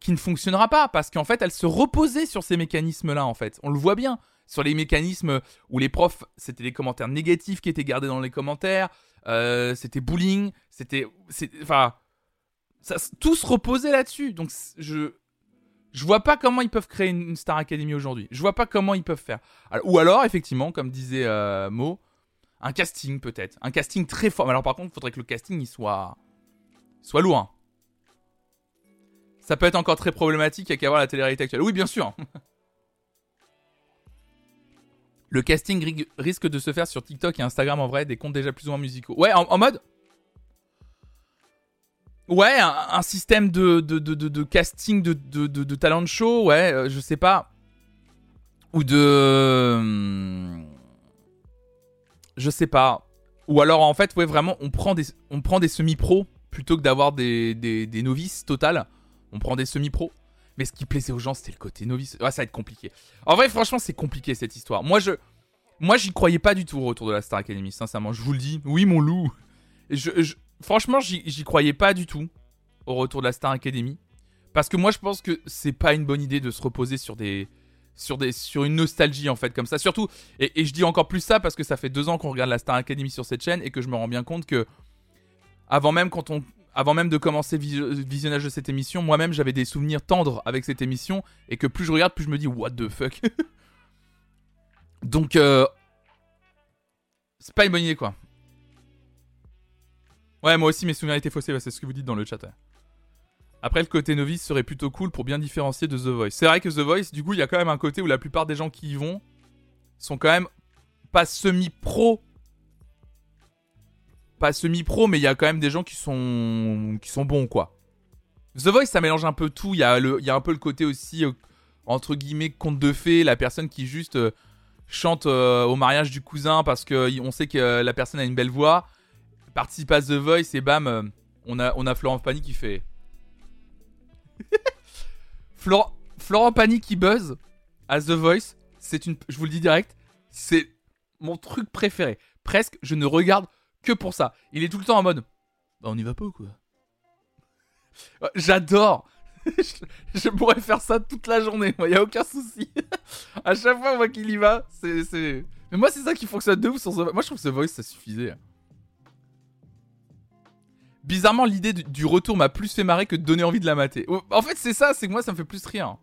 qui ne fonctionnera pas parce qu'en fait, elle se reposait sur ces mécanismes-là, en fait. On le voit bien sur les mécanismes où les profs, c'était les commentaires négatifs qui étaient gardés dans les commentaires, euh, c'était bullying, c'était. Enfin. Ça, tout se reposait là-dessus. Donc, je. Je vois pas comment ils peuvent créer une, Star Academy aujourd'hui. Je vois pas comment ils peuvent faire. ou alors, effectivement, comme disait euh, Mo, un casting peut-être. Un casting très fort. Alors, par contre, il faudrait que le casting il soit. Soit lourd. Ça peut être encore très problématique avec avoir la télé-réalité actuelle. Oui, bien sûr. Le casting risque de se faire sur TikTok et Instagram en vrai, des comptes déjà plus ou moins musicaux. Ouais, en, mode? Ouais, un, système de, de, de, casting de, de, talent show, ouais, euh, je sais pas. Ou de. Je sais pas. Ou alors en fait, ouais, vraiment, on prend des, des semi-pros plutôt que d'avoir des, des, novices total. On prend des semi-pros. Mais ce qui plaisait aux gens, c'était le côté novice. ça va être compliqué. En vrai, franchement, c'est compliqué cette histoire. Moi, je, moi, j'y croyais pas du tout au retour de la Star Academy. Sincèrement, je vous le dis. Oui, mon loup. Je, franchement, j'y croyais pas du tout au retour de la Star Academy. Parce que moi, je pense que c'est pas une bonne idée de se reposer sur des, sur des, sur une nostalgie en fait comme ça. Surtout, et je dis encore plus ça parce que ça fait deux ans qu'on regarde la Star Academy sur cette chaîne et que je me rends bien compte que avant même de commencer le visionnage de cette émission, moi-même j'avais des souvenirs tendres avec cette émission et que plus je regarde, plus je me dis what the fuck? Donc, euh, c'est pas une bonne idée quoi. Ouais, moi aussi mes souvenirs étaient faussés, c'est ce que vous dites dans le chat. Après, le côté novice serait plutôt cool pour bien différencier de The Voice. C'est vrai que The Voice, du coup, il y a quand même un côté où la plupart des gens qui y vont sont quand même pas semi-pro pas semi-pro, mais il y a quand même des gens qui sont, qui sont bons, quoi. The Voice, ça mélange un peu tout. Il y a, y a un peu le côté aussi, euh, entre guillemets, conte de fées, la personne qui juste euh, chante euh, au mariage du cousin parce qu'on sait que la personne a une belle voix, participe à The Voice et bam, on a, on a Florent Pagny qui fait Florent, Florent qui buzz à The Voice, c'est une, je vous le dis direct, c'est mon truc préféré. Presque, je ne regarde que pour ça. Il est tout le temps en mode, bah on y va pas ou quoi? J'adore. je, pourrais faire ça toute la journée, il y a aucun souci. à chaque fois moi qu'il y va, c'est, Mais moi c'est ça qui fonctionne de ouf sur Voice. Moi je trouve que The Voice ça suffisait. Bizarrement, l'idée du retour m'a plus fait marrer que de donner envie de la mater. En fait, c'est ça, c'est que moi, ça me fait plus rire.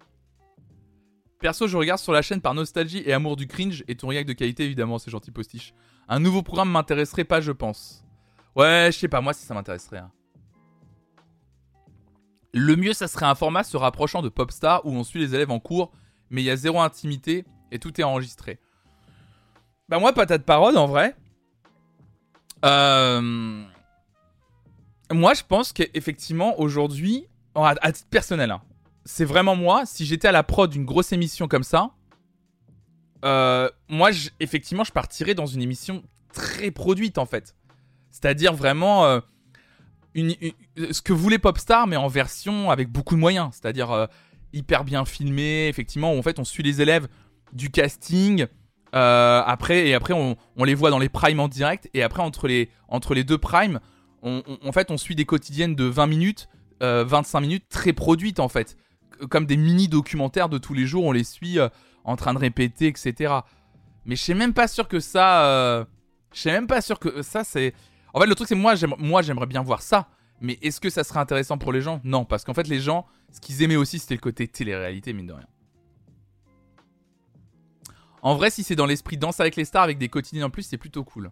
Perso, je regarde sur la chaîne par nostalgie et amour du cringe, et ton react de qualité, évidemment, c'est gentil postiche. Un nouveau programme m'intéresserait pas, je pense. Ouais, je sais pas, moi, si ça m'intéresserait. Hein. Le mieux, ça serait un format se rapprochant de Popstar où on suit les élèves en cours, mais il y a zéro intimité et tout est enregistré. Bah, moi, patate parole, en vrai. Euh moi, je pense qu'effectivement, aujourd'hui, à, titre personnel, hein, c'est vraiment moi, si j'étais à la prod d'une grosse émission comme ça, euh, moi, effectivement, je partirais dans une émission très produite, en fait. C'est-à-dire vraiment euh, ce que voulait Popstar, mais en version avec beaucoup de moyens. C'est-à-dire euh, hyper bien filmé, effectivement, où en fait, on suit les élèves du casting. après, et après, on, les voit dans les primes en direct. Et après, entre les, entre les deux primes, en fait, on suit des quotidiennes de 20 minutes, 25 euh, minutes, très produites en fait. Comme des mini-documentaires de tous les jours, on les suit en train de répéter, etc. Mais je suis même pas sûr que ça. Euh, je suis même pas sûr que ça, c'est. En fait, le truc, c'est moi, moi, j'aimerais bien voir ça. Mais est-ce que ça serait intéressant pour les gens? Non, parce qu'en fait, les gens, ce qu'ils aimaient aussi, c'était le côté télé-réalité, mine de rien. En vrai, si c'est dans l'esprit danse avec les stars avec des quotidiens en plus, c'est plutôt cool.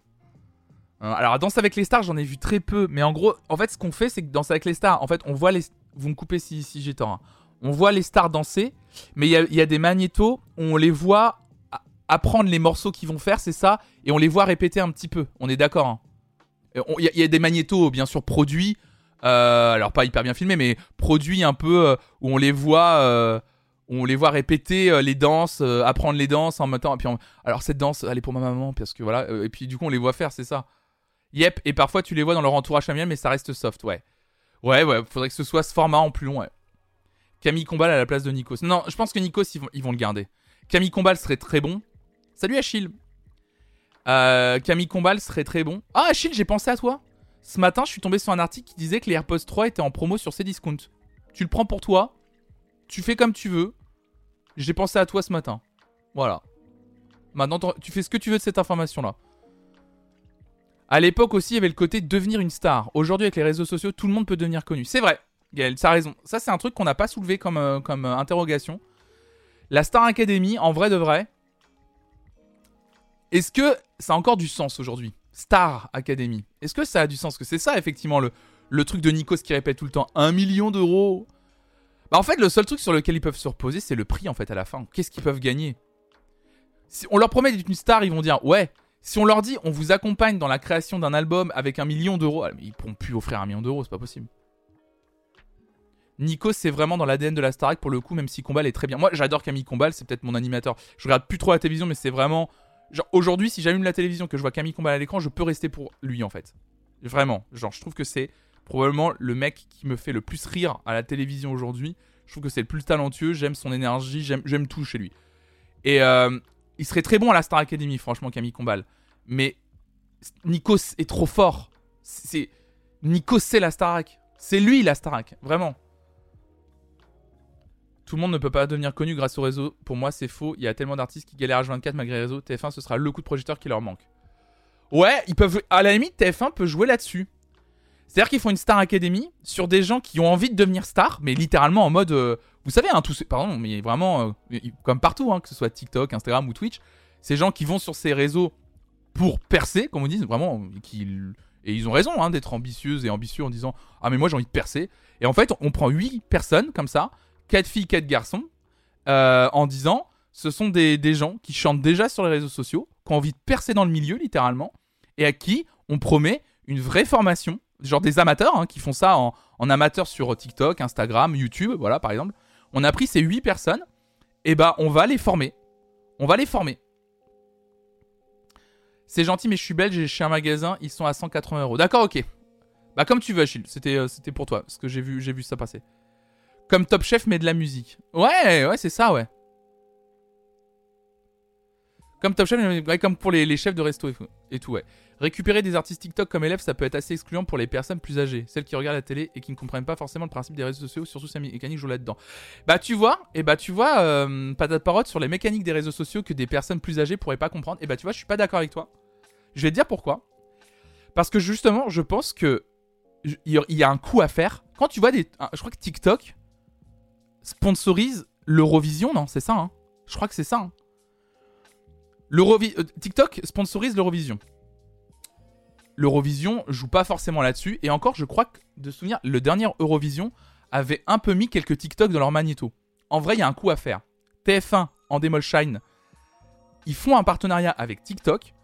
Hein, alors, Danse avec les stars, j'en ai vu très peu. Mais en gros, en fait, ce qu'on fait, c'est que Danse avec les stars, en fait, on voit les. Vous me coupez si, si j'ai tort. Hein. On voit les stars danser, mais il y, a, des magnétos on les voit apprendre les morceaux qu'ils vont faire, c'est ça, et on les voit répéter un petit peu. On est d'accord. Hein. Il y, a des magnétos, bien sûr, produits. Euh, alors, pas hyper bien filmés, mais produits un peu euh, où on les voit. Euh, on les voit répéter les danses, apprendre les danses en même temps. Puis alors cette danse, elle est pour ma maman parce que voilà. et puis du coup on les voit faire, c'est ça. Yep, et parfois tu les vois dans leur entourage familial, mais ça reste soft, ouais. Ouais, ouais, faudrait que ce soit ce format en plus long, ouais. Camille Combal à la place de Nikos. Non, je pense que Nikos, ils vont, le garder. Camille Combal serait très bon. Salut Achille. Euh, Camille Combal serait très bon. Ah, Achille, j'ai pensé à toi. Ce matin, je suis tombé sur un article qui disait que les AirPods 3 étaient en promo sur Cdiscount. Tu le prends pour toi. Tu fais comme tu veux. J'ai pensé à toi ce matin. Voilà. Maintenant, tu fais ce que tu veux de cette information-là. À l'époque aussi, il y avait le côté devenir une star. Aujourd'hui, avec les réseaux sociaux, tout le monde peut devenir connu. C'est vrai, Ça c'est un truc qu'on n'a pas soulevé comme, euh, euh, interrogation. La Star Academy, en vrai de vrai, est-ce que ça a encore du sens aujourd'hui Star Academy? Est-ce que ça a du sens? Que c'est ça, effectivement, le, truc de Nikos qui répète tout le temps un million d'euros. Bah, en fait, le seul truc sur lequel ils peuvent se reposer, c'est le prix, en fait, à la fin. Qu'est-ce qu'ils peuvent gagner? Si on leur promet d'être une star, ils vont dire ouais, si on leur dit on vous accompagne dans la création d'un album avec un million d'euros, ils pourront plus offrir un million d'euros, c'est pas possible. Nico, c'est vraiment dans l'ADN de la Starac pour le coup, même si Combal est très bien. Moi, j'adore Camille Combal, c'est peut-être mon animateur. Je regarde plus trop la télévision, mais c'est vraiment. Genre, aujourd'hui, si j'allume la télévision, que je vois Camille Combal à l'écran, je peux rester pour lui en fait. Vraiment. Genre, je trouve que c'est probablement le mec qui me fait le plus rire à la télévision aujourd'hui. Je trouve que c'est le plus talentueux, j'aime son énergie, j'aime tout chez lui. Et, euh, il serait très bon à la Star Academy, franchement, Camille Combal. Mais Nikos est trop fort. C'est Nikos, c'est la Starac. C'est lui la Starac, vraiment. Tout le monde ne peut pas devenir connu grâce au réseau. Pour moi, c'est faux. Il y a tellement d'artistes qui galèrent H24 malgré les réseaux. TF1, ce sera le coup de projecteur qui leur manque. Ouais, ils peuvent. À la limite, TF1 peut jouer là-dessus. C'est-à-dire qu'ils font une Star Academy sur des gens qui ont envie de devenir stars, mais littéralement en mode. Euh, vous savez, hein, pardon, mais vraiment, euh, comme partout, hein, que ce soit TikTok, Instagram ou Twitch, ces gens qui vont sur ces réseaux pour percer, comme on dit, vraiment, et ils ont raison hein, d'être ambitieux et ambitieux en disant Ah, mais moi j'ai envie de percer. Et en fait, on prend 8 personnes comme ça, 4 filles, 4 garçons, euh, en disant Ce sont des, des gens qui chantent déjà sur les réseaux sociaux, qui ont envie de percer dans le milieu, littéralement, et à qui on promet une vraie formation genre des amateurs hein, qui font ça en, amateur sur TikTok, Instagram, YouTube, voilà par exemple. On a pris ces 8 personnes, et bah on va les former. On va les former. C'est gentil, mais je suis belge et chez un magasin, ils sont à 180 euros. D'accord, ok. Bah comme tu veux, Achille. C'était, euh, c'était pour toi, parce que j'ai vu, j'ai vu ça passer. Comme Top Chef, mais de la musique. Ouais, ouais, c'est ça, ouais. Comme Top Chef, ouais, comme pour les, chefs de resto et tout, ouais. Récupérer des artistes TikTok comme élèves, ça peut être assez excluant pour les personnes plus âgées, celles qui regardent la télé et qui ne comprennent pas forcément le principe des réseaux sociaux, surtout sa mécanique joue là-dedans. Bah tu vois, et bah tu vois, euh, patate parotte sur les mécaniques des réseaux sociaux que des personnes plus âgées pourraient pas comprendre. Et bah tu vois, je suis pas d'accord avec toi. Je vais te dire pourquoi. Parce que justement, je pense que il y a un coup à faire. Quand tu vois des, je crois que TikTok sponsorise l'Eurovision, non C'est ça, hein Je crois que c'est ça. Hein euh, TikTok sponsorise l'Eurovision l'Eurovision joue pas forcément là-dessus. Et encore, je crois que, de souvenir, le dernier Eurovision avait un peu mis quelques TikTok dans leur magnéto. En vrai, il y a un coup à faire. TF1, en Endemol Shine, ils font un partenariat avec TikTok.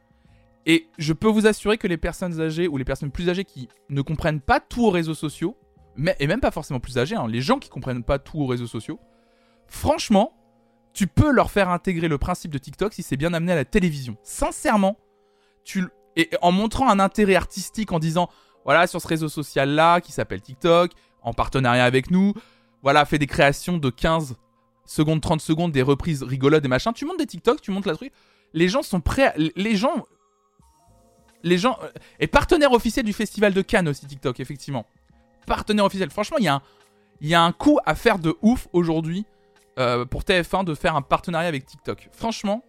Et je peux vous assurer que les personnes âgées ou les personnes plus âgées qui ne comprennent pas tout aux réseaux sociaux, mais, et même pas forcément plus âgées, hein, les gens qui comprennent pas tout aux réseaux sociaux, franchement, tu peux leur faire intégrer le principe de TikTok si c'est bien amené à la télévision. Sincèrement, tu, et en montrant un intérêt artistique en disant voilà sur ce réseau social là qui s'appelle TikTok en partenariat avec nous voilà fait des créations de 15 secondes 30 secondes des reprises rigolotes des machins. Tu montes des TikTok tu montes la truc. Les gens sont prêts les gens les gens euh, et partenaire officiel du festival de Cannes aussi TikTok effectivement partenaire officiel franchement il y a un il y a un coup à faire de ouf aujourd'hui euh, pour TF1 de faire un partenariat avec TikTok franchement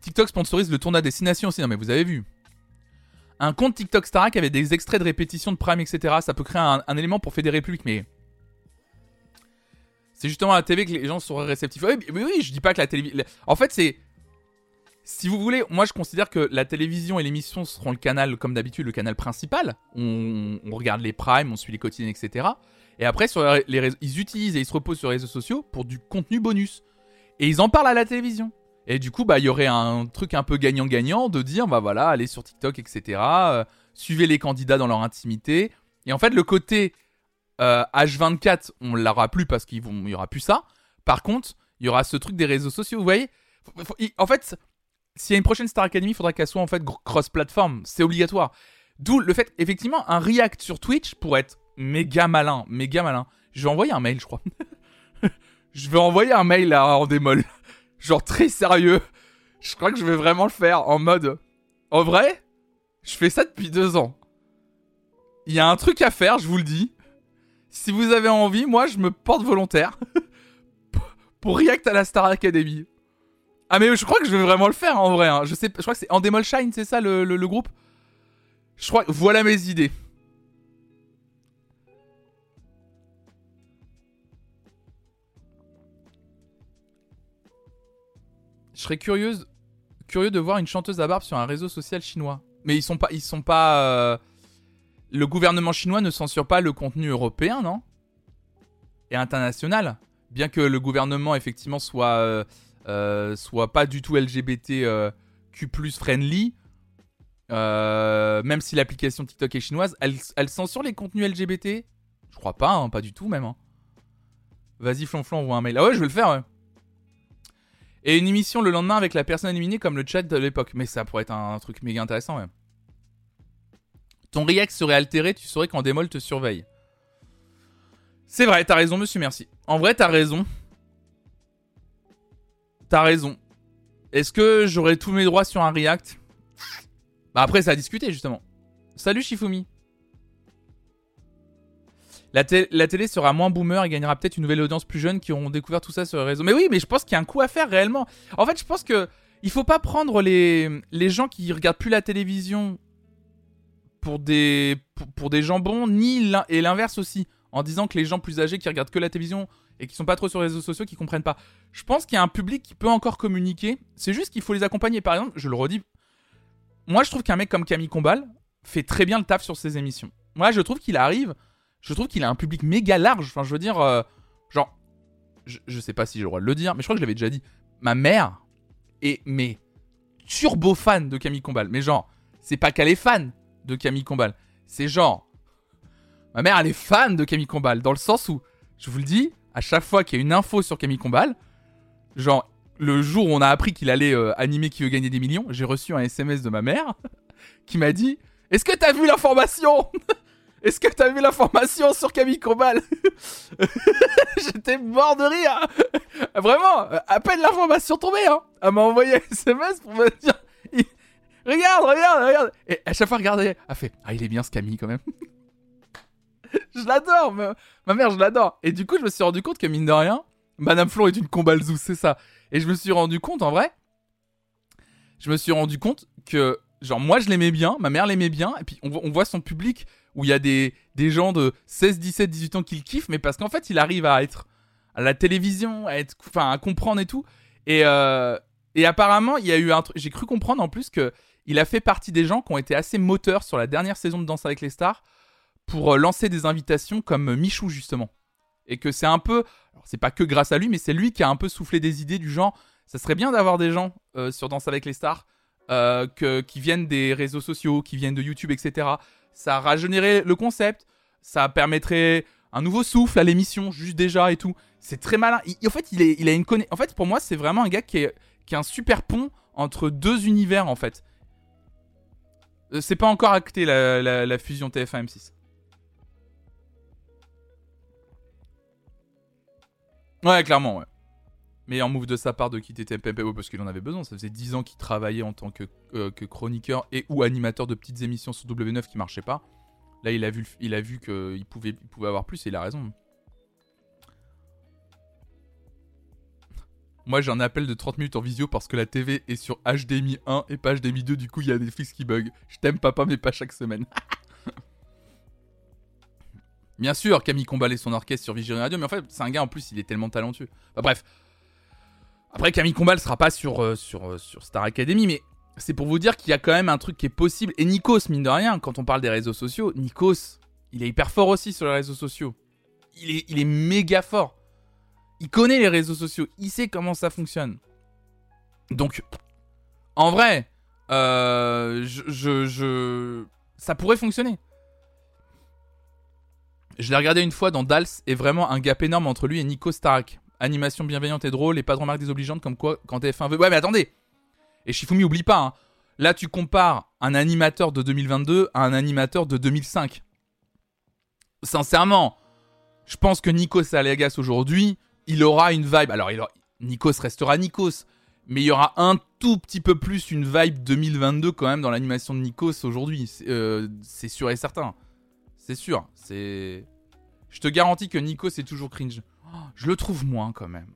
TikTok sponsorise le tournoi destination aussi. Non, mais vous avez vu. Un compte TikTok Starak avec des extraits de répétition de Prime, etc. Ça peut créer un, élément pour fédérer le public, mais. C'est justement à la TV que les gens seraient réceptifs. Oui, oui, oui je dis pas que la télévision. En fait, c'est. Si vous voulez, moi je considère que la télévision et l'émission seront le canal, comme d'habitude, le canal principal. On, regarde les primes, on suit les quotidiennes, etc. Et après, sur les ils utilisent et ils se reposent sur les réseaux sociaux pour du contenu bonus. Et ils en parlent à la télévision. Et du coup, bah, il y aurait un truc un peu gagnant-gagnant de dire, bah voilà, allez sur TikTok, etc. Euh, suivez les candidats dans leur intimité. Et en fait, le côté H24, euh, on l'aura plus parce qu'il y aura plus ça. Par contre, il y aura ce truc des réseaux sociaux. Vous voyez En fait, s'il y a une prochaine Star Academy, il faudra qu'elle soit en fait cross-platform. C'est obligatoire. D'où le fait, effectivement, un React sur Twitch pourrait être méga malin, méga malin. Je vais envoyer un mail, je crois. je vais envoyer un mail à Andemol genre très sérieux. Je crois que je vais vraiment le faire en mode. En vrai, je fais ça depuis deux ans. Il y a un truc à faire, je vous le dis. Si vous avez envie, moi je me porte volontaire pour React à la Star Academy. Ah mais je crois que je vais vraiment le faire en vrai. Hein. Je sais, je crois que c'est Endemol Shine, c'est ça le, groupe? Je crois. Voilà mes idées. Je serais curieuse, curieux de voir une chanteuse à barbe sur un réseau social chinois. Mais ils sont pas, ils sont pas. Euh, le gouvernement chinois ne censure pas le contenu européen, non? Et international. Bien que le gouvernement effectivement soit euh, euh, pas du tout LGBT Q+ friendly. même si l'application TikTok est chinoise, elle, censure les contenus LGBT Je crois pas, hein, pas du tout même. Hein. Vas-y, flonflon, envoie un mail. Ah ouais, je vais le faire. Ouais. Et une émission le lendemain avec la personne éliminée comme le chat de l'époque. Mais ça pourrait être un, truc méga intéressant, ouais. Ton react serait altéré, tu saurais qu'en démol te surveille. C'est vrai, t'as raison, monsieur, merci. En vrai, t'as raison. T'as raison. Est-ce que j'aurais tous mes droits sur un react? Bah après, ça a discuté, justement. Salut, Shifumi. La, télé sera moins boomer et gagnera peut-être une nouvelle audience plus jeune qui auront découvert tout ça sur les réseaux. Mais oui, mais je pense qu'il y a un coup à faire réellement. En fait, je pense que il faut pas prendre les, les gens qui regardent plus la télévision pour des, pour, des jambons, ni et l'inverse aussi. En disant que les gens plus âgés qui regardent que la télévision et qui sont pas trop sur les réseaux sociaux, qui comprennent pas. Je pense qu'il y a un public qui peut encore communiquer. C'est juste qu'il faut les accompagner. Par exemple, je le redis. Moi, je trouve qu'un mec comme Camille Combal fait très bien le taf sur ses émissions. Moi, je trouve qu'il arrive je trouve qu'il a un public méga large. Enfin, je veux dire, euh, genre, je, sais pas si j'ai le droit de le dire, mais je crois que je l'avais déjà dit. Ma mère est, mais, turbo fan de Camille Combal. Mais genre, c'est pas qu'elle est fan de Camille Combal. C'est genre, ma mère, elle est fan de Camille Combal. Dans le sens où, je vous le dis, à chaque fois qu'il y a une info sur Camille Combal, genre, le jour où on a appris qu'il allait euh, animer Qui veut gagner des millions, j'ai reçu un SMS de ma mère qui m'a dit Est-ce que t'as vu l'information Est-ce que t'as vu l'information sur Camille Combal J'étais mort de rire Vraiment, à peine l'information tombée, hein Elle m'a envoyé un SMS pour me dire Regarde, regarde, regarde Et à chaque fois, regardez, elle fait Ah, il est bien ce Camille quand même Je l'adore, ma mère, je l'adore Et du coup, je me suis rendu compte que mine de rien, Madame Flon est une combalzou, c'est ça. Et je me suis rendu compte, en vrai, je me suis rendu compte que, genre, moi, je l'aimais bien, ma mère l'aimait bien, et puis on, voit son public où il y a des, des gens de 16, 17, 18 ans qui le kiffent, mais parce qu'en fait, il arrive à être à la télévision, à être, à comprendre et tout. Et, euh, et apparemment, il y a eu un truc, j'ai cru comprendre en plus que il a fait partie des gens qui ont été assez moteurs sur la dernière saison de Danse avec les stars pour euh, lancer des invitations comme Michou, justement. Et que c'est un peu, c'est pas que grâce à lui, mais c'est lui qui a un peu soufflé des idées du genre, ça serait bien d'avoir des gens euh, sur Danse avec les stars euh, qui viennent des réseaux sociaux, qui viennent de YouTube, etc. Ça régénérerait le concept, ça permettrait un nouveau souffle à l'émission, juste déjà et tout. C'est très malin. en fait, il, a une. En fait, pour moi, c'est vraiment un gars qui est, qui est un super pont entre deux univers, en fait. Euh, c'est pas encore acté la, fusion TF1-M6. Ouais, clairement, ouais. Meilleur move de sa part de quitter TMPP parce qu'il en avait besoin. Ça faisait 10 ans qu'il travaillait en tant que, euh, que, chroniqueur et ou animateur de petites émissions sur W9 qui marchaient pas. Là, il a vu, qu'il pouvait, il pouvait avoir plus et il a raison. Moi, j'ai un appel de 30 minutes en visio parce que la TV est sur HDMI 1 et pas HDMI 2. Du coup, il y a des fixes qui bug. Je t'aime, papa, mais pas chaque semaine. Bien sûr, Camille combalait son orchestre sur Vision Radio, mais en fait, c'est un gars en plus, il est tellement talentueux. bref. Après, Camille Combal sera pas sur, euh, euh, sur Star Academy, mais c'est pour vous dire qu'il y a quand même un truc qui est possible. Et Nikos, mine de rien, quand on parle des réseaux sociaux, Nikos, il est hyper fort aussi sur les réseaux sociaux. Il est, il est méga fort. Il connaît les réseaux sociaux, il sait comment ça fonctionne. Donc, en vrai, euh, je, ça pourrait fonctionner. Je l'ai regardé une fois dans Dals et vraiment un gap énorme entre lui et Nico Starak. Animation bienveillante et drôle et pas de remarques désobligeantes comme quoi quand TF1 veut. Ouais, mais attendez Et Shifumi, oublie pas, hein. là tu compares un animateur de 2022 à un animateur de 2005. Sincèrement, je pense que Nikos Salegas aujourd'hui, il aura une vibe. Alors, il Nikos restera Nikos, mais il y aura un tout petit peu plus une vibe 2022 quand même dans l'animation de Nikos aujourd'hui. Euh, c'est sûr et certain. C'est sûr. C'est. Je te garantis que Nikos est toujours cringe. Oh, je le trouve moins quand même.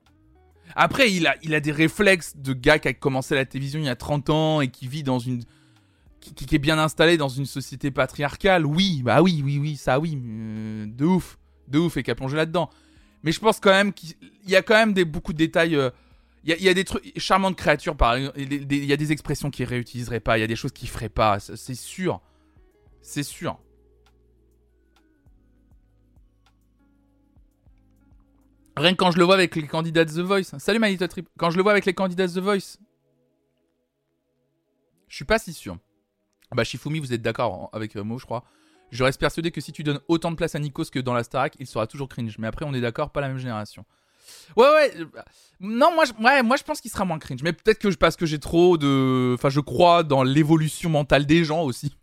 Après, il a, des réflexes de gars qui a commencé la télévision il y a 30 ans et qui vit dans une. qui, est bien installé dans une société patriarcale. Oui, bah oui, oui, oui, ça oui. Euh, de ouf. De ouf et qui a plongé là-dedans. Mais je pense quand même qu'il y a quand même beaucoup de détails. Euh, il y, a, des trucs charmantes créatures, par exemple. Il y a des expressions qu'il réutiliserait pas. Il y a des choses qu'il ferait pas. C'est sûr. C'est sûr. Rien que quand je le vois avec les candidats The Voice. Salut my little trip. Quand je le vois avec les candidats The Voice. Je suis pas si sûr. Bah Shifumi, vous êtes d'accord avec euh, moi, je crois. Je reste persuadé que si tu donnes autant de place à Nikos que dans la Starac, il sera toujours cringe. Mais après, on est d'accord, pas la même génération. Ouais, ouais. Non, moi, je, moi, je pense qu'il sera moins cringe. Mais peut-être que parce que j'ai trop de. Enfin, je crois dans l'évolution mentale des gens aussi.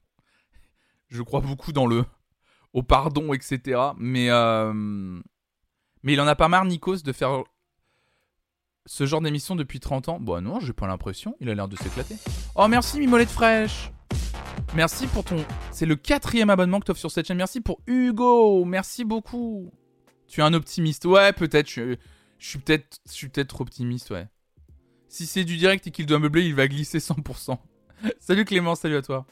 Je crois beaucoup dans le. au pardon, etc. Mais. Euh... Mais il en a pas marre, Nikos, de faire ce genre d'émission depuis 30 ans. Bah non, j'ai pas l'impression. Il a l'air de s'éclater. Oh, merci, Mimolette fraîche. Merci pour ton. C'est le quatrième abonnement que tu offres sur cette chaîne. Merci pour Hugo. Merci beaucoup. Tu es un optimiste. Ouais, peut-être. Je, suis peut-être peut trop optimiste, ouais. Si c'est du direct et qu'il doit meubler, il va glisser 100%. salut Clément, salut à toi.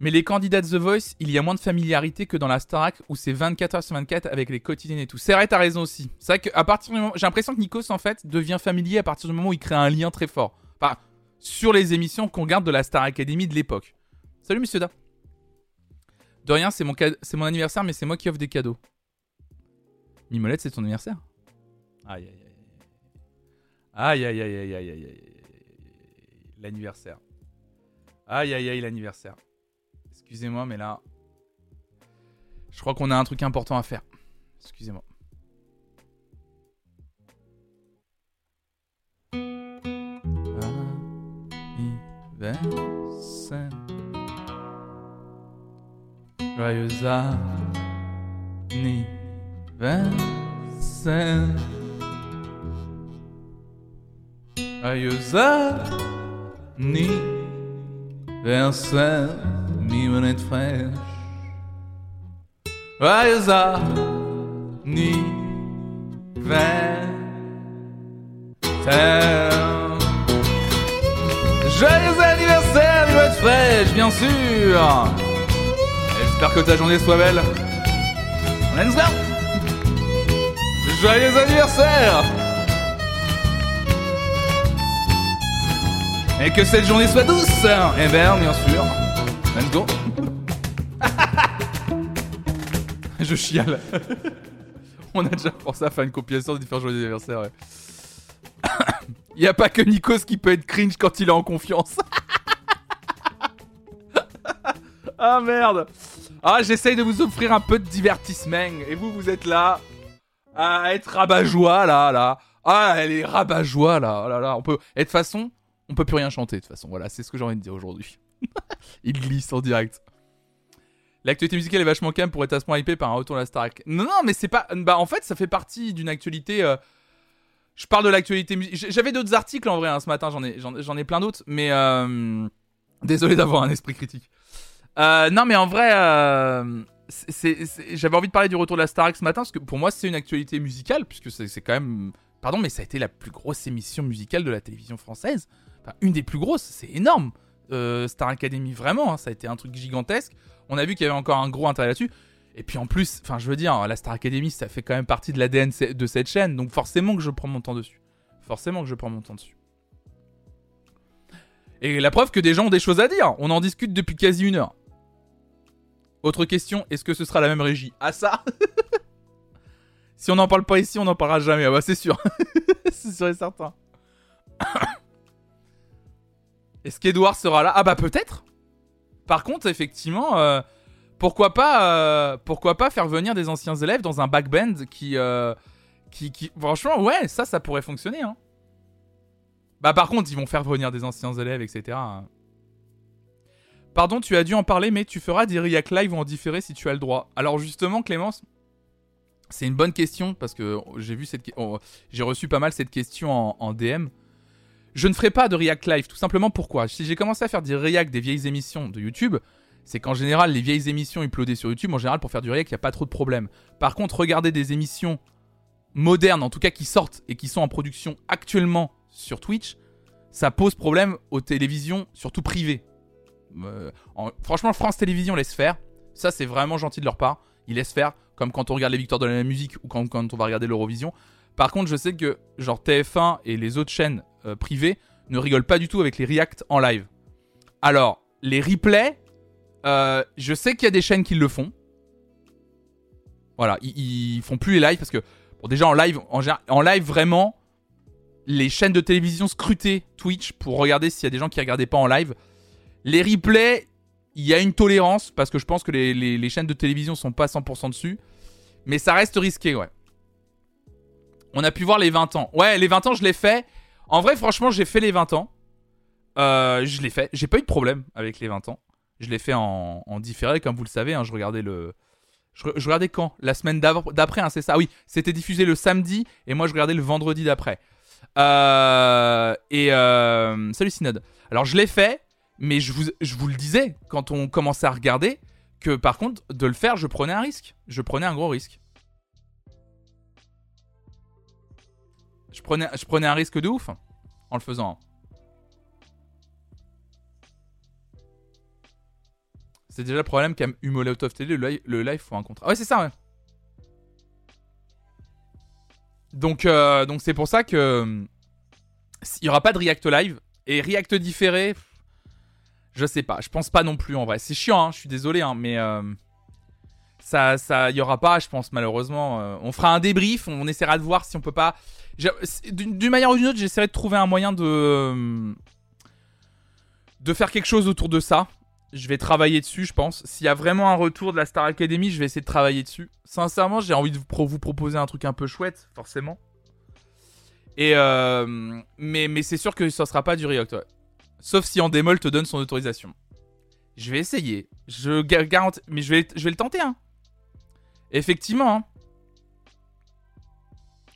Mais les candidats de The Voice, il y a moins de familiarité que dans la Starac où c'est 24 h sur 24 avec les quotidiennes et tout. C'est vrai, t'as raison aussi. C'est vrai qu'à partir du moment. J'ai l'impression que Nikos, en fait, devient familier à partir du moment où il crée un lien très fort. Enfin, sur les émissions qu'on garde de la Star Academy de l'époque. Salut Monsieur Da. De rien, c'est mon, c'est mon anniversaire, mais c'est moi qui offre des cadeaux. Mimolette, c'est ton anniversaire Aïe aïe aïe. Aïe aïe aïe aïe aïe aïe aïe. L'anniversaire. Aïe aïe aïe l'anniversaire. Excusez-moi, mais là. Je crois qu'on a un truc important à faire. Excusez-moi. Joyeux anniversaire. Joyeux anniversaire, mi monnaie fraîche. Joyeux anniversaire. Joyeux anniversaire, Limonette fraîche, bien sûr J'espère que ta journée soit belle. Let's go Joyeux anniversaire Et que cette journée soit douce Eh bien, bien sûr. Let's go Je chiale. On a déjà pensé à faire une compilation de différents joyeux anniversaires, ouais. Il n'y a pas que Nikos qui peut être cringe quand il est en confiance. ah merde. Ah, j'essaye de vous offrir un peu de divertissement. Et vous, vous êtes là à être rabat-joie, là, là. Ah, elle est rabat-joie, là. Oh là, là. On peut... Et de toute façon, on peut plus rien chanter, de toute façon. Voilà, c'est ce que j'ai envie de dire aujourd'hui. il glisse en direct. L'actualité musicale est vachement calme pour être à ce point hypé par un retour de la Starac. Non, non, mais c'est pas. Bah, en fait, ça fait partie d'une actualité. Euh, je parle de l'actualité musicale. J'avais d'autres articles en vrai hein, ce matin, j'en ai, j'en, ai plein d'autres, mais euh... désolé d'avoir un esprit critique. Euh, non, mais en vrai, euh, j'avais envie de parler du retour de la Starac ce matin, parce que pour moi, c'est une actualité musicale, puisque c'est, quand même. Pardon, mais ça a été la plus grosse émission musicale de la télévision française. Enfin, une des plus grosses, c'est énorme. Star Academy, vraiment, hein, ça a été un truc gigantesque. On a vu qu'il y avait encore un gros intérêt là-dessus. Et puis en plus, enfin je veux dire, la Star Academy, ça fait quand même partie de l'ADN de cette chaîne, donc forcément que je prends mon temps dessus. Forcément que je prends mon temps dessus. Et la preuve que des gens ont des choses à dire. On en discute depuis quasi une heure. Autre question, est-ce que ce sera la même régie? Ah ça? Si on n'en parle pas ici, on n'en parlera jamais. Ah bah c'est sûr. c'est sûr et certain. est-ce qu'Edouard sera là? Ah bah peut-être. Par contre, effectivement, euh, pourquoi pas, euh, pourquoi pas faire venir des anciens élèves dans un backband qui, euh, qui, franchement, ouais, ça, ça pourrait fonctionner. Hein. Bah par contre, ils vont faire venir des anciens élèves, etc. Pardon, tu as dû en parler, mais tu feras des React Live ou en différé si tu as le droit. Alors justement, Clémence, c'est une bonne question parce que j'ai vu cette, oh, j'ai reçu pas mal cette question en, en, DM. Je ne ferai pas de React Live, tout simplement pourquoi? Si j'ai commencé à faire des React des vieilles émissions de YouTube, c'est qu'en général, les vieilles émissions uploadées sur YouTube, en général, pour faire du React, il n'y a pas trop de problèmes. Par contre, regarder des émissions modernes, en tout cas qui sortent et qui sont en production actuellement sur Twitch, ça pose problème aux télévisions, surtout privées. Euh, franchement, France Télévisions laisse faire. Ça, c'est vraiment gentil de leur part. Ils laissent faire, comme quand on regarde les victoires de la musique ou quand, on va regarder l'Eurovision. Par contre, je sais que genre TF1 et les autres chaînes euh, privées ne rigolent pas du tout avec les reacts en live. Alors, les replays, euh, je sais qu'il y a des chaînes qui le font. Voilà, ils, font plus les lives parce que, bon, déjà en live, en, live vraiment, les chaînes de télévision scrutaient Twitch pour regarder s'il y a des gens qui regardaient pas en live. Les replays, il y a une tolérance parce que je pense que les, chaînes de télévision sont pas 100% dessus. Mais ça reste risqué, ouais. On a pu voir les 20 ans. Ouais, les 20 ans, je l'ai fait. En vrai, franchement, j'ai fait les 20 ans. Euh, je l'ai fait. J'ai pas eu de problème avec les 20 ans. Je l'ai fait en, différé, comme vous le savez. Hein, je regardais le. Je, regardais quand? La semaine d'après, hein, c'est ça? Oui, c'était diffusé le samedi et moi je regardais le vendredi d'après. Euh, et euh, salut Synode. Alors je l'ai fait, mais je vous, je vous le disais quand on commençait à regarder que par contre de le faire, je prenais un risque. Je prenais un gros risque. Je prenais, je prenais un risque de ouf en le faisant. C'est déjà le problème eu Molotov Télé, le live, le live faut un contrat. Ouais, c'est ça, ouais. Donc, euh, donc c'est pour ça que il aura pas de React Live et React différé. Je sais pas, je pense pas non plus en vrai. C'est chiant, hein, je suis désolé, hein, mais euh, ça, ça, y aura pas, je pense malheureusement. Euh, on fera un débrief, on essaiera de voir si on peut pas. D'une manière ou d'une autre, j'essaierai de trouver un moyen de de faire quelque chose autour de ça. Je vais travailler dessus, je pense. S'il y a vraiment un retour de la Star Academy, je vais essayer de travailler dessus. Sincèrement, j'ai envie de vous proposer un truc un peu chouette, forcément. Et euh, mais, mais c'est sûr que ça sera pas du React, ouais. Sauf si Endemol te donne son autorisation. Je vais essayer. Je garantis. Mais je vais, le tenter, hein. Effectivement, hein.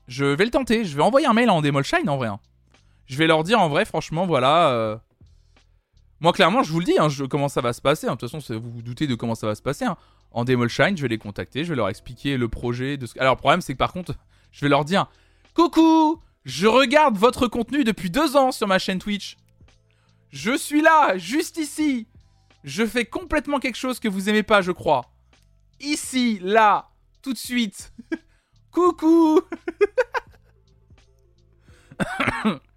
Je vais le tenter. Je vais envoyer un mail à Endemol Shine en vrai. Hein. Je vais leur dire en vrai, franchement, voilà. Euh, moi, clairement, je vous le dis, hein, comment ça va se passer. De toute façon, vous vous doutez de comment ça va se passer. En Demol Shine, je vais les contacter, je vais leur expliquer le projet. De Alors, le problème, c'est que par contre, je vais leur dire Coucou Je regarde votre contenu depuis deux ans sur ma chaîne Twitch. Je suis là, juste ici. Je fais complètement quelque chose que vous aimez pas, je crois. Ici, là, tout de suite. Coucou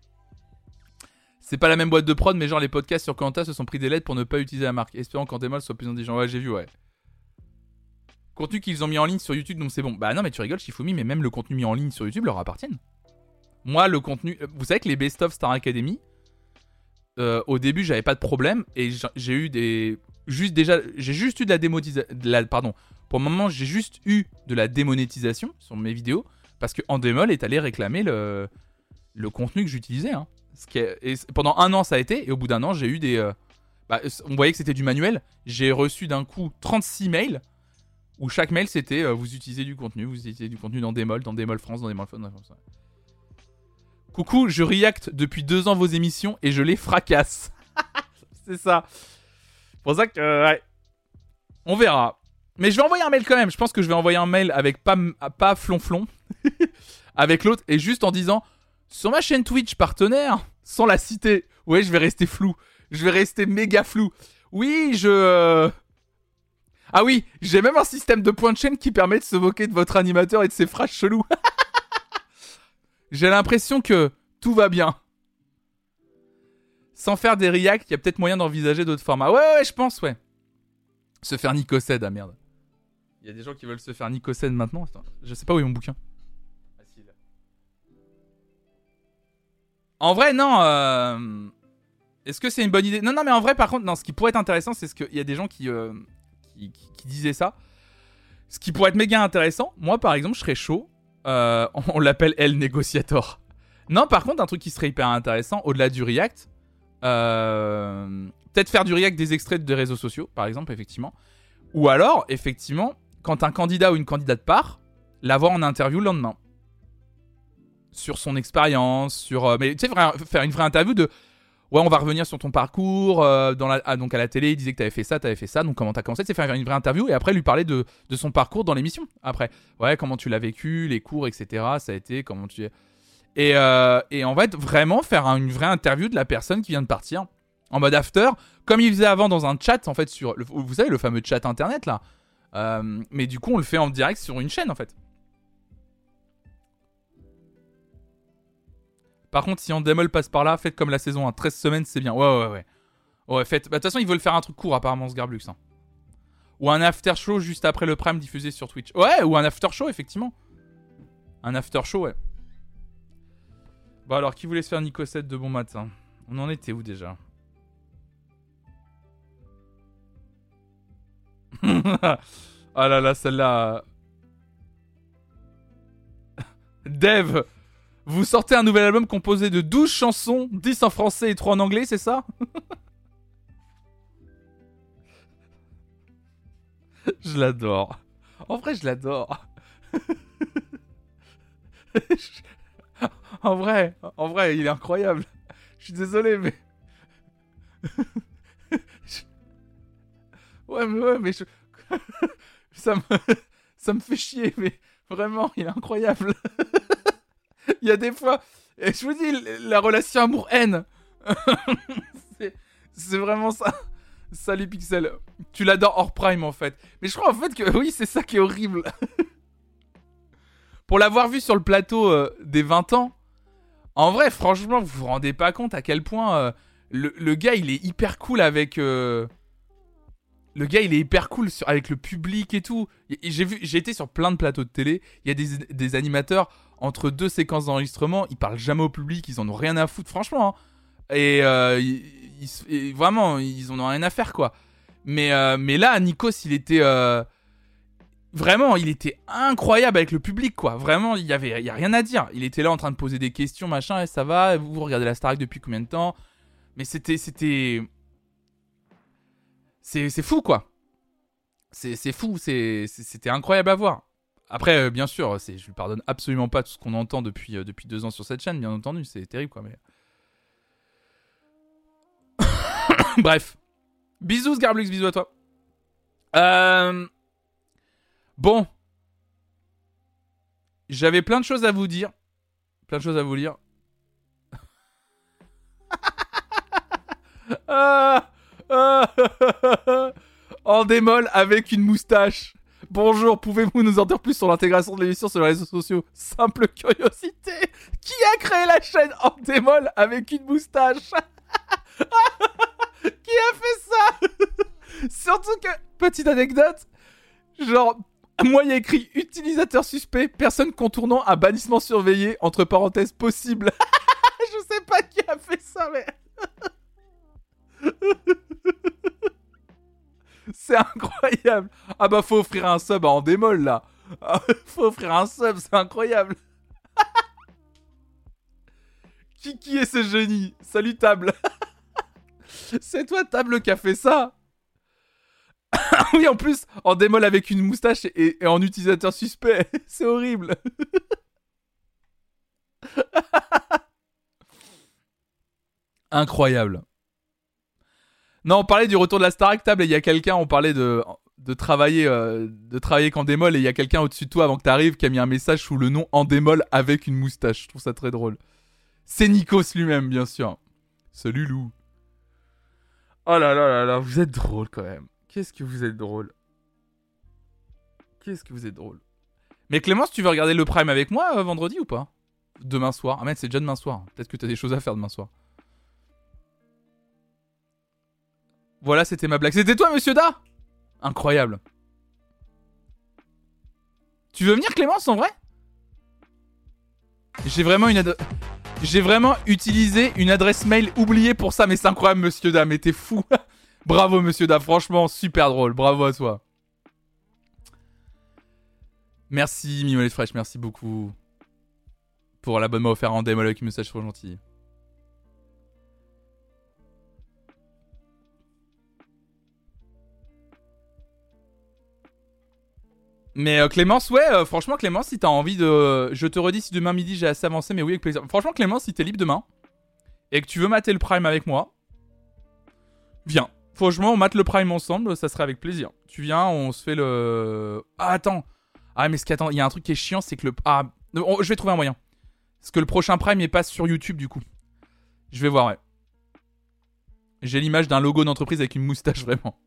C'est pas la même boîte de prod, mais genre les podcasts sur Quanta se sont pris des lettres pour ne pas utiliser la marque, espérant qu'Antemol soit plus intelligent. Ouais, j'ai vu, ouais. Contenu qu'ils ont mis en ligne sur YouTube, donc c'est bon. Bah non, mais tu rigoles, Shifumi, mais même le contenu mis en ligne sur YouTube leur appartient. Moi, le contenu. Euh, vous savez que les Best of Star Academy, euh, au début, j'avais pas de problème et j'ai eu des. Juste déjà. J'ai juste eu de la démonétisation. Pardon. Pour le moment, j'ai juste eu de la démonétisation sur mes vidéos parce que Endemol est allé réclamer le, le contenu que j'utilisais. Hein pendant un an, ça a été. Et au bout d'un an, j'ai eu des. Euh, bah, on voyait que c'était du manuel. J'ai reçu d'un coup 36 mails où chaque mail c'était euh, vous utilisez du contenu, vous utilisez du contenu dans Démol, dans Démol France, dans Démol France. Coucou, je react depuis deux ans vos émissions et je les fracasse. c'est ça. pour ça que. ouais. On verra. Mais je vais envoyer un mail quand même. Je pense que je vais envoyer un mail avec pas flonflon. avec l'autre et juste en disant sur ma chaîne Twitch partenaire, sans la citer. Ouais, je vais rester flou. Je vais rester méga flou. Oui, je... Euh, ah oui, j'ai même un système de points de chaîne qui permet de se moquer de votre animateur et de ses phrases cheloues. j'ai l'impression que tout va bien. Sans faire des reacts, il y a peut-être moyen d'envisager d'autres formats. Ouais, ouais, je pense, ouais. Se faire Nicocède, ah merde. Il y a des gens qui veulent se faire Nicocède maintenant. je sais pas où est mon bouquin. En vrai, non. Euh, est-ce que c'est une bonne idée? Non, non, mais en vrai, par contre, non. Ce qui pourrait être intéressant, c'est ce qu'il y a des gens euh, qui, qui, disaient ça. Ce qui pourrait être méga intéressant, moi, par exemple, je serais chaud. Euh, on l'appelle El Négociator. Non, par contre, un truc qui serait hyper intéressant, au-delà du React, peut-être faire du React des extraits des réseaux sociaux, par exemple, effectivement. Ou alors, effectivement, quand un candidat ou une candidate part, l'avoir en interview le lendemain sur son expérience, sur. Euh, mais tu sais, faire une vraie interview de. Ouais, on va revenir sur ton parcours. Euh, dans la, ah, donc à la télé, il disait que t'avais fait ça, t'avais fait ça. Donc comment t'as commencé? C'est faire une vraie interview et après lui parler de, de son parcours dans l'émission. Après, ouais, comment tu l'as vécu, les cours, etc. Ça a été, comment tu. Et, euh, et en fait, vraiment faire une vraie interview de la personne qui vient de partir en mode after, comme il faisait avant dans un chat en fait sur. vous savez, le fameux chat internet là. mais du coup, on le fait en direct sur une chaîne en fait. Par contre, si Endemol passe par là, faites comme la saison 1, 13 semaines, c'est bien. Ouais, ouais, ouais. Ouais, faites. Bah, de toute façon, ils veulent faire un truc court, apparemment, ce Garblux. Hein. Ou un after show juste après le prime diffusé sur Twitch. Ouais, ou un after show, effectivement. Un after show, ouais. Bon, alors, qui voulait se faire Nico 7 de bon matin? On en était où déjà? Ah là là, celle-là. Dev vous sortez un nouvel album composé de 12 chansons, 10 en français et 3 en anglais, c'est ça? Je l'adore. En vrai, je l'adore. en vrai, en vrai, il est incroyable. Je suis désolé, mais. ouais, mais ouais, mais ça me, ça me fait chier, mais vraiment, il est incroyable. Il y a des fois. Je vous dis, la relation amour-haine. c'est vraiment ça. Salut Pixel. Tu l'adores hors prime en fait. Mais je crois en fait que oui, c'est ça qui est horrible. Pour l'avoir vu sur le plateau euh, des 20 ans, en vrai, franchement, vous vous rendez pas compte à quel point euh, le, gars il est hyper cool avec. Euh, le gars il est hyper cool avec le public et tout. J'ai vu, j'ai été sur plein de plateaux de télé. Il y a des animateurs entre deux séquences d'enregistrement, ils parlent jamais au public, ils en ont rien à foutre, franchement. Hein. Et, euh, vraiment, ils en ont rien à faire, quoi. Mais, euh, là, Nikos, il était. Euh, vraiment, il était incroyable avec le public, quoi. Vraiment, il y avait y a rien à dire. Il était là en train de poser des questions, machin, et ça va, vous regardez la Starac depuis combien de temps? Mais c'était. C'était. C'est fou, quoi. C'est fou, c'était incroyable à voir. Après, euh, bien sûr, je lui pardonne absolument pas tout ce qu'on entend depuis, euh, depuis deux ans sur cette chaîne, bien entendu, c'est terrible quoi. Mais... Bref. Bisous, Garblux, bisous à toi. Euh... Bon. J'avais plein de choses à vous dire. Plein de choses à vous lire. ah, ah, en démol avec une moustache. Bonjour, pouvez-vous nous en dire plus sur l'intégration de l'émission sur les réseaux sociaux? Simple curiosité. Qui a créé la chaîne en démol avec une moustache? Qui a fait ça? Surtout que, petite anecdote, genre, moi il y a écrit utilisateur suspect, personne contournant un bannissement surveillé, entre parenthèses possible. Je sais pas qui a fait ça, mais... C'est incroyable. Ah bah faut offrir un sub en démol là. Ah, faut offrir un sub, c'est incroyable. qui, qui est ce génie? Salut table. c'est toi table qui a fait ça. oui en plus en démol avec une moustache et, et en utilisateur suspect. c'est horrible. Incroyable. Non, on parlait du retour de la Starac table et il y a quelqu'un, on parlait de, de travailler euh, de travailler qu'en démol et il y a quelqu'un au-dessus de toi avant que t'arrives qui a mis un message sous le nom en démol avec une moustache. Je trouve ça très drôle. C'est Nikos lui-même, bien sûr. Salut Lou. Oh là là là là, vous êtes drôle quand même. Qu'est-ce que vous êtes drôle. Qu'est-ce que vous êtes drôle. Mais Clémence, tu veux regarder le Prime avec moi euh, vendredi ou pas? Demain soir. Ah mais c'est déjà demain soir. Peut-être que t'as des choses à faire demain soir. Voilà, c'était ma blague. C'était toi, monsieur Da? Incroyable. Tu veux venir, Clémence, en vrai? J'ai vraiment une J'ai vraiment utilisé une adresse mail oubliée pour ça, mais c'est incroyable, monsieur Da, mais t'es fou. Bravo, monsieur Da, franchement, super drôle. Bravo à toi. Merci, Mimolette Fraîche, merci beaucoup. Pour l'abonnement offert en démo avec message trop gentil. Mais euh, Clémence, ouais, euh, franchement, Clémence, si t'as envie de. Je te redis si demain midi j'ai assez avancé, mais oui, avec plaisir. Franchement, Clémence, si t'es libre demain et que tu veux mater le Prime avec moi, viens. Franchement, on mate le Prime ensemble, ça serait avec plaisir. Tu viens, on se fait le. Ah, attends. Ah, mais ce qui attend, il y a un truc qui est chiant, c'est que le. Ah, je vais trouver un moyen. Parce que le prochain Prime, il passe sur YouTube, du coup. Je vais voir, ouais. J'ai l'image d'un logo d'entreprise avec une moustache, vraiment.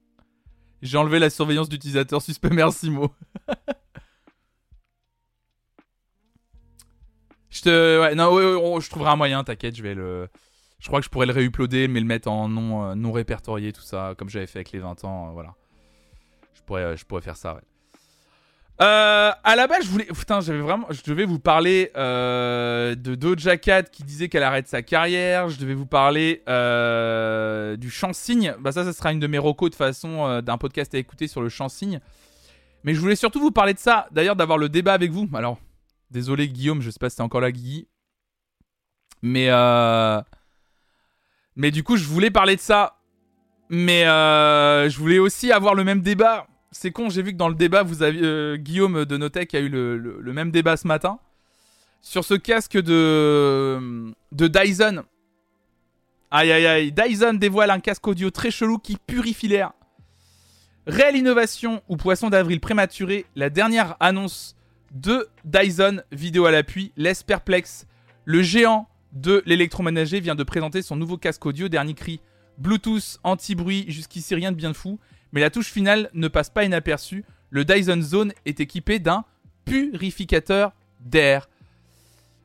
J'ai enlevé la surveillance d'utilisateur suspect, merci Mo. je te. Ouais, non, je trouverai un moyen, t'inquiète, je vais le. Je crois que je pourrais le réuploader, mais le mettre en non, euh, non répertorié, tout ça, comme j'avais fait avec les 20 ans, euh, voilà. Je pourrais, euh, je pourrais faire ça, ouais. Euh, à la base, je voulais, putain, j'avais vraiment, je devais vous parler euh, de Doja Cat qui disait qu'elle arrête sa carrière. Je devais vous parler euh, du chant signe. Bah ça, ça sera une de mes recos de façon euh, d'un podcast à écouter sur le chant signe. Mais je voulais surtout vous parler de ça. D'ailleurs, d'avoir le débat avec vous. Alors, désolé Guillaume, je sais pas si t'es encore là, Guigui. Mais euh... mais du coup, je voulais parler de ça. Mais euh, je voulais aussi avoir le même débat c'est con, j'ai vu que dans le débat, vous avez euh, Guillaume de Notech a eu le, même débat ce matin sur ce casque de de Dyson. Aïe aïe aïe, Dyson dévoile un casque audio très chelou qui purifie l'air. Réelle innovation ou poisson d'avril prématuré, la dernière annonce de Dyson, vidéo à l'appui, laisse perplexe. Le géant de l'électroménager vient de présenter son nouveau casque audio, dernier cri Bluetooth, anti-bruit, jusqu'ici rien de bien fou mais la touche finale ne passe pas inaperçue. Le Dyson Zone est équipé d'un purificateur d'air.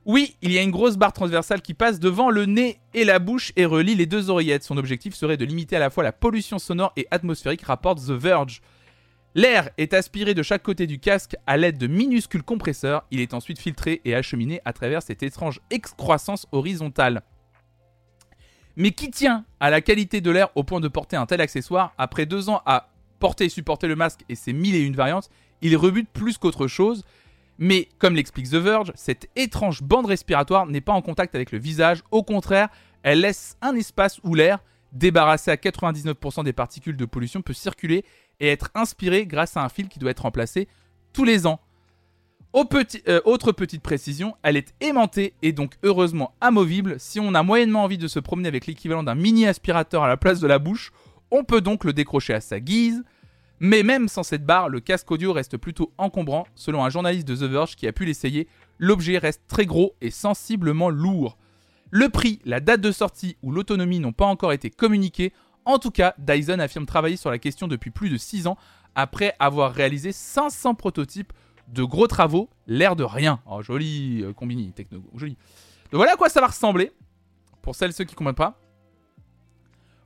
Oui, il y a une grosse barre transversale qui passe devant le nez et la bouche et relie les deux oreillettes. Son objectif serait de limiter à la fois la pollution sonore et atmosphérique, rapporte The Verge. L'air est aspiré de chaque côté du casque à l'aide de minuscules compresseurs. Il est ensuite filtré et acheminé à travers cette étrange excroissance horizontale. Mais qui tient à la qualité de l'air au point de porter un tel accessoire Après deux ans à porter et supporter le masque et ses mille et une variantes, il rebute plus qu'autre chose. Mais comme l'explique The Verge, cette étrange bande respiratoire n'est pas en contact avec le visage, au contraire, Elle laisse un espace où l'air, débarrassé à 99% des particules de pollution, peut circuler et être inspiré grâce à un fil qui doit être remplacé tous les ans. Euh, autre petite précision, elle est aimantée et donc heureusement amovible. Si on a moyennement envie de se promener avec l'équivalent d'un mini aspirateur à la place de la bouche, on peut donc le décrocher à sa guise. Mais même sans cette barre, le casque audio reste plutôt encombrant. Selon un journaliste de The Verge qui a pu l'essayer, l'objet reste très gros et sensiblement lourd. Le prix, la date de sortie ou l'autonomie n'ont pas encore été communiqués. En tout cas, Dyson affirme travailler sur la question depuis plus de 6 ans après avoir réalisé 500 prototypes de gros travaux, l'air de rien. Oh, joli euh, combini, techno, joli. Donc voilà à quoi ça va ressembler, pour celles ceux qui ne comprennent pas.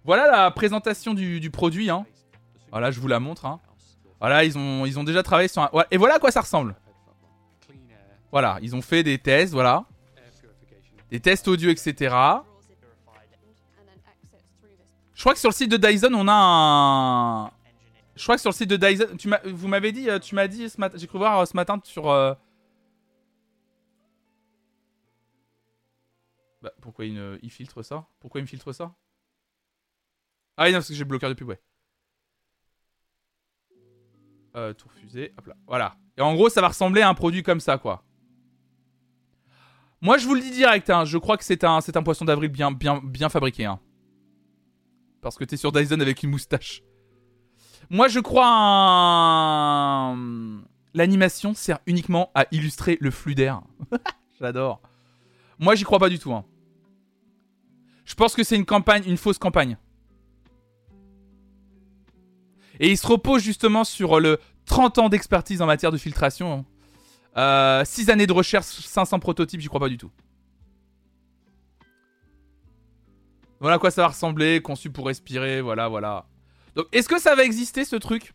Voilà la présentation du, produit. Hein. Voilà, je vous la montre. Hein. Voilà, ils ont, ils ont déjà travaillé sur un... Et voilà à quoi ça ressemble. Voilà, ils ont fait des tests, voilà. Des tests audio, etc. Je crois que sur le site de Dyson, on a un... Je crois que sur le site de Dyson, tu vous m'avez dit, euh, tu m'as dit ce matin, j'ai cru voir euh, ce matin sur. Euh, bah, pourquoi il, il, filtre ça Pourquoi il me filtre ça Ah, non, parce que j'ai bloqué de pub, ouais. Euh, tour fusée, hop là, voilà. Et en gros, ça va ressembler à un produit comme ça, quoi. Moi, je vous le dis direct, hein, je crois que c'est un, un poisson d'avril bien, bien, bien fabriqué, hein. Parce que t'es sur Dyson avec une moustache. Moi, je crois un... L'animation sert uniquement à illustrer le flux d'air. J'adore. Moi, j'y crois pas du tout. Hein. Je pense que c'est une campagne, une fausse campagne. Et il se repose justement sur le 30 ans d'expertise en matière de filtration. 6 euh, années de recherche, 500 prototypes, j'y crois pas du tout. Voilà à quoi ça va ressembler, conçu pour respirer, voilà, voilà. Donc, est-ce que ça va exister ce truc?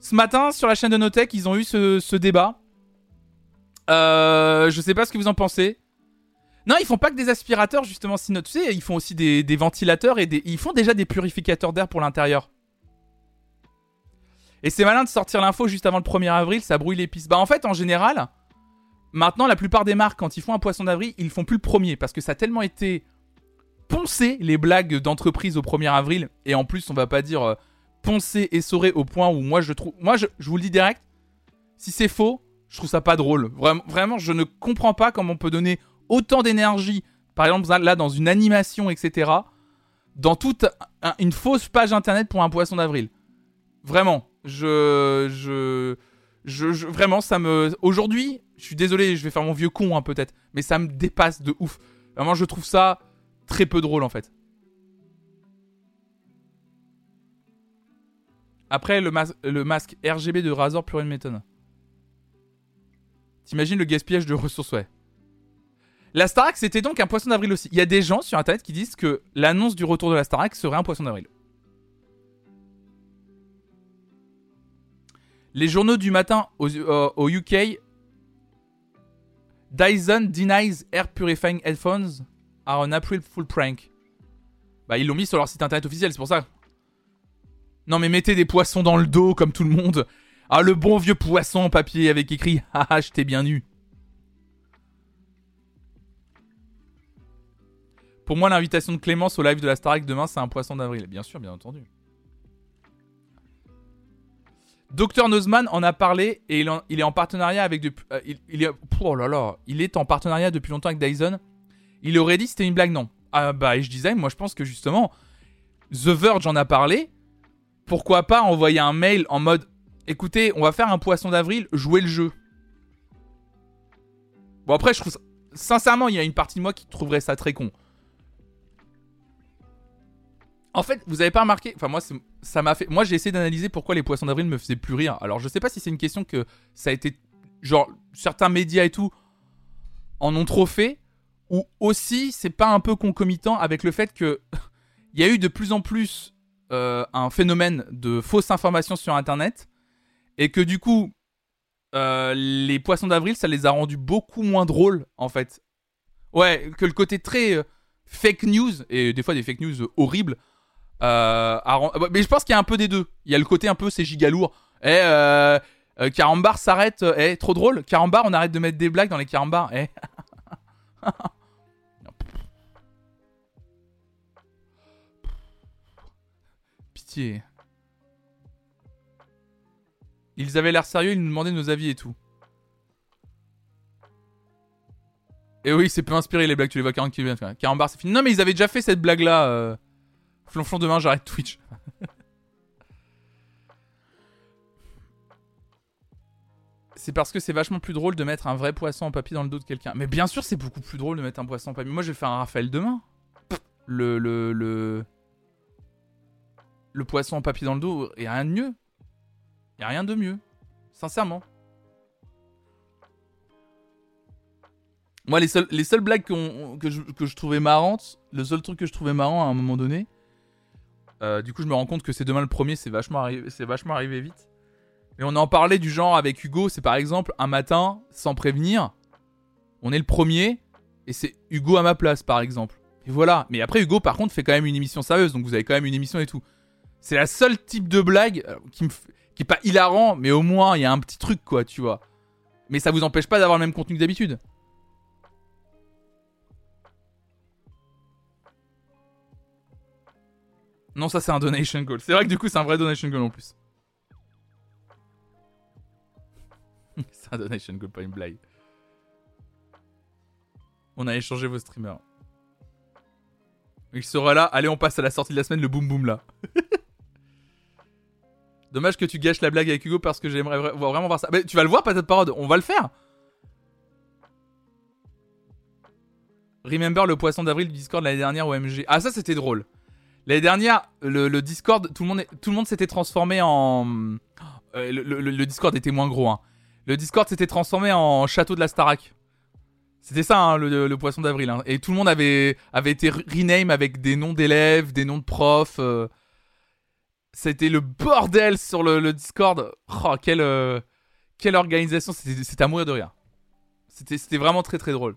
Ce matin, sur la chaîne de Notech, ils ont eu ce, débat. Euh, je sais pas ce que vous en pensez. Non, ils font pas que des aspirateurs, justement. Si, tu sais, ils font aussi des, ventilateurs et des, ils font déjà des purificateurs d'air pour l'intérieur. Et c'est malin de sortir l'info juste avant le 1er avril, ça brouille les pistes. Bah, en fait, en général, maintenant, la plupart des marques, quand ils font un poisson d'avril, ils font plus le premier parce que ça a tellement été poncer les blagues d'entreprise au 1er avril. Et en plus, on va pas dire euh, poncer et saurer au point où moi je trouve. Moi, je, vous le dis direct, si c'est faux, je trouve ça pas drôle. Vraiment, vraiment, je ne comprends pas comment on peut donner autant d'énergie, par exemple là dans une animation, etc., dans toute une fausse page internet pour un poisson d'avril. Vraiment, je, je, je, vraiment, ça me. Aujourd'hui, je suis désolé, je vais faire mon vieux con hein, peut-être, mais ça me dépasse de ouf. Vraiment, je trouve ça très peu drôle en fait. Après, le, masque RGB de Razor plus méthode. T'imagines le gaspillage de ressources, ouais. La Starac, c'était donc un poisson d'avril aussi. Il y a des gens sur internet qui disent que l'annonce du retour de la Starac serait un poisson d'avril. Les journaux du matin au, euh, au UK Dyson denies air purifying headphones are an April Fool prank. Bah, ils l'ont mis sur leur site internet officiel, c'est pour ça. Non, mais mettez des poissons dans le dos comme tout le monde. Ah, le bon vieux poisson en papier avec écrit Haha, je t'ai bien nu. Pour moi, l'invitation de Clémence au live de la Starac demain, c'est un poisson d'avril. Bien sûr, bien entendu. Dr Nozman en a parlé et il, est en partenariat avec depuis. Euh, oh il est en partenariat depuis longtemps avec Dyson il aurait dit c'était une blague, non. Ah bah, je disais, moi je pense que justement, The Verge en a parlé. Pourquoi pas envoyer un mail en mode écoutez, on va faire un poisson d'avril, jouez le jeu. Bon, après, je trouve Sincèrement, il y a une partie de moi qui trouverait ça très con. En fait, vous avez pas remarqué Enfin, moi, ça m'a fait. Moi, j'ai essayé d'analyser pourquoi les poissons d'avril me faisaient plus rire. Alors, je sais pas si c'est une question que ça a été. Genre, certains médias et tout en ont trop fait ou aussi c'est pas un peu concomitant avec le fait que il y a eu de plus en plus euh, un phénomène de fausses informations sur internet et que du coup euh, les poissons d'avril ça les a rendus beaucoup moins drôles en fait. Ouais que le côté très euh, fake news et des fois des fake news horribles bah, mais je pense qu'il y a un peu des deux. Il y a le côté un peu c'est giga lourd. Et eh, Carambar s'arrête eh trop drôle. Carambar on arrête de mettre des blagues dans les Carambars eh Ils avaient l'air sérieux, ils nous demandaient nos avis et tout. Et oui, c'est peu inspiré les blagues, tu les vois 40 km. 40 bars. Non, mais ils avaient déjà fait cette blague-là. Euh... Flonflon, demain, j'arrête Twitch. c'est parce que c'est vachement plus drôle de mettre un vrai poisson en papier dans le dos de quelqu'un. Mais bien sûr, c'est beaucoup plus drôle de mettre un poisson en papier. Moi, je vais faire un Raphaël demain. Le, le, le, le poisson en papier dans le dos, a rien de mieux. Il a rien de mieux. Sincèrement. Moi, les seules, les seules blagues que, je, trouvais marrantes, le seul truc que je trouvais marrant à un moment donné, euh, du coup, je me rends compte que c'est demain le premier, c'est vachement, arrivé, vachement arrivé vite. Et on en parlait du genre avec Hugo, c'est par exemple un matin, sans prévenir, on est le premier, et c'est Hugo à ma place, par exemple. Et voilà. Mais après, Hugo, par contre, fait quand même une émission sérieuse, donc vous avez quand même une émission et tout. C'est la seule type de blague euh, qui est pas hilarant, mais au moins il y a un petit truc quoi, tu vois. Mais ça vous empêche pas d'avoir le même contenu que d'habitude. Non, ça c'est un donation goal. C'est vrai que du coup c'est un vrai donation goal en plus. c'est un donation goal, pas une blague. On a échangé vos streamers. Il sera là. Allez, on passe à la sortie de la semaine, le boom boom là. Dommage que tu gâches la blague avec Hugo parce que j'aimerais vraiment voir ça. Mais tu vas le voir, patate parode. On va le faire. Remember le poisson d'avril du Discord l'année dernière au MG. Ah, ça c'était drôle. L'année dernière, le, Discord, tout le monde, tout le monde s'était transformé en. Euh, le, Discord était moins gros. Hein. Le Discord s'était transformé en château de la Starac. C'était ça, hein, le, poisson d'avril. Hein. Et tout le monde avait, avait été rename avec des noms d'élèves, des noms de profs. Euh. C'était le bordel sur le, Discord. Oh, quelle, euh, quelle organisation. C'était à mourir de rire. C'était vraiment très très drôle.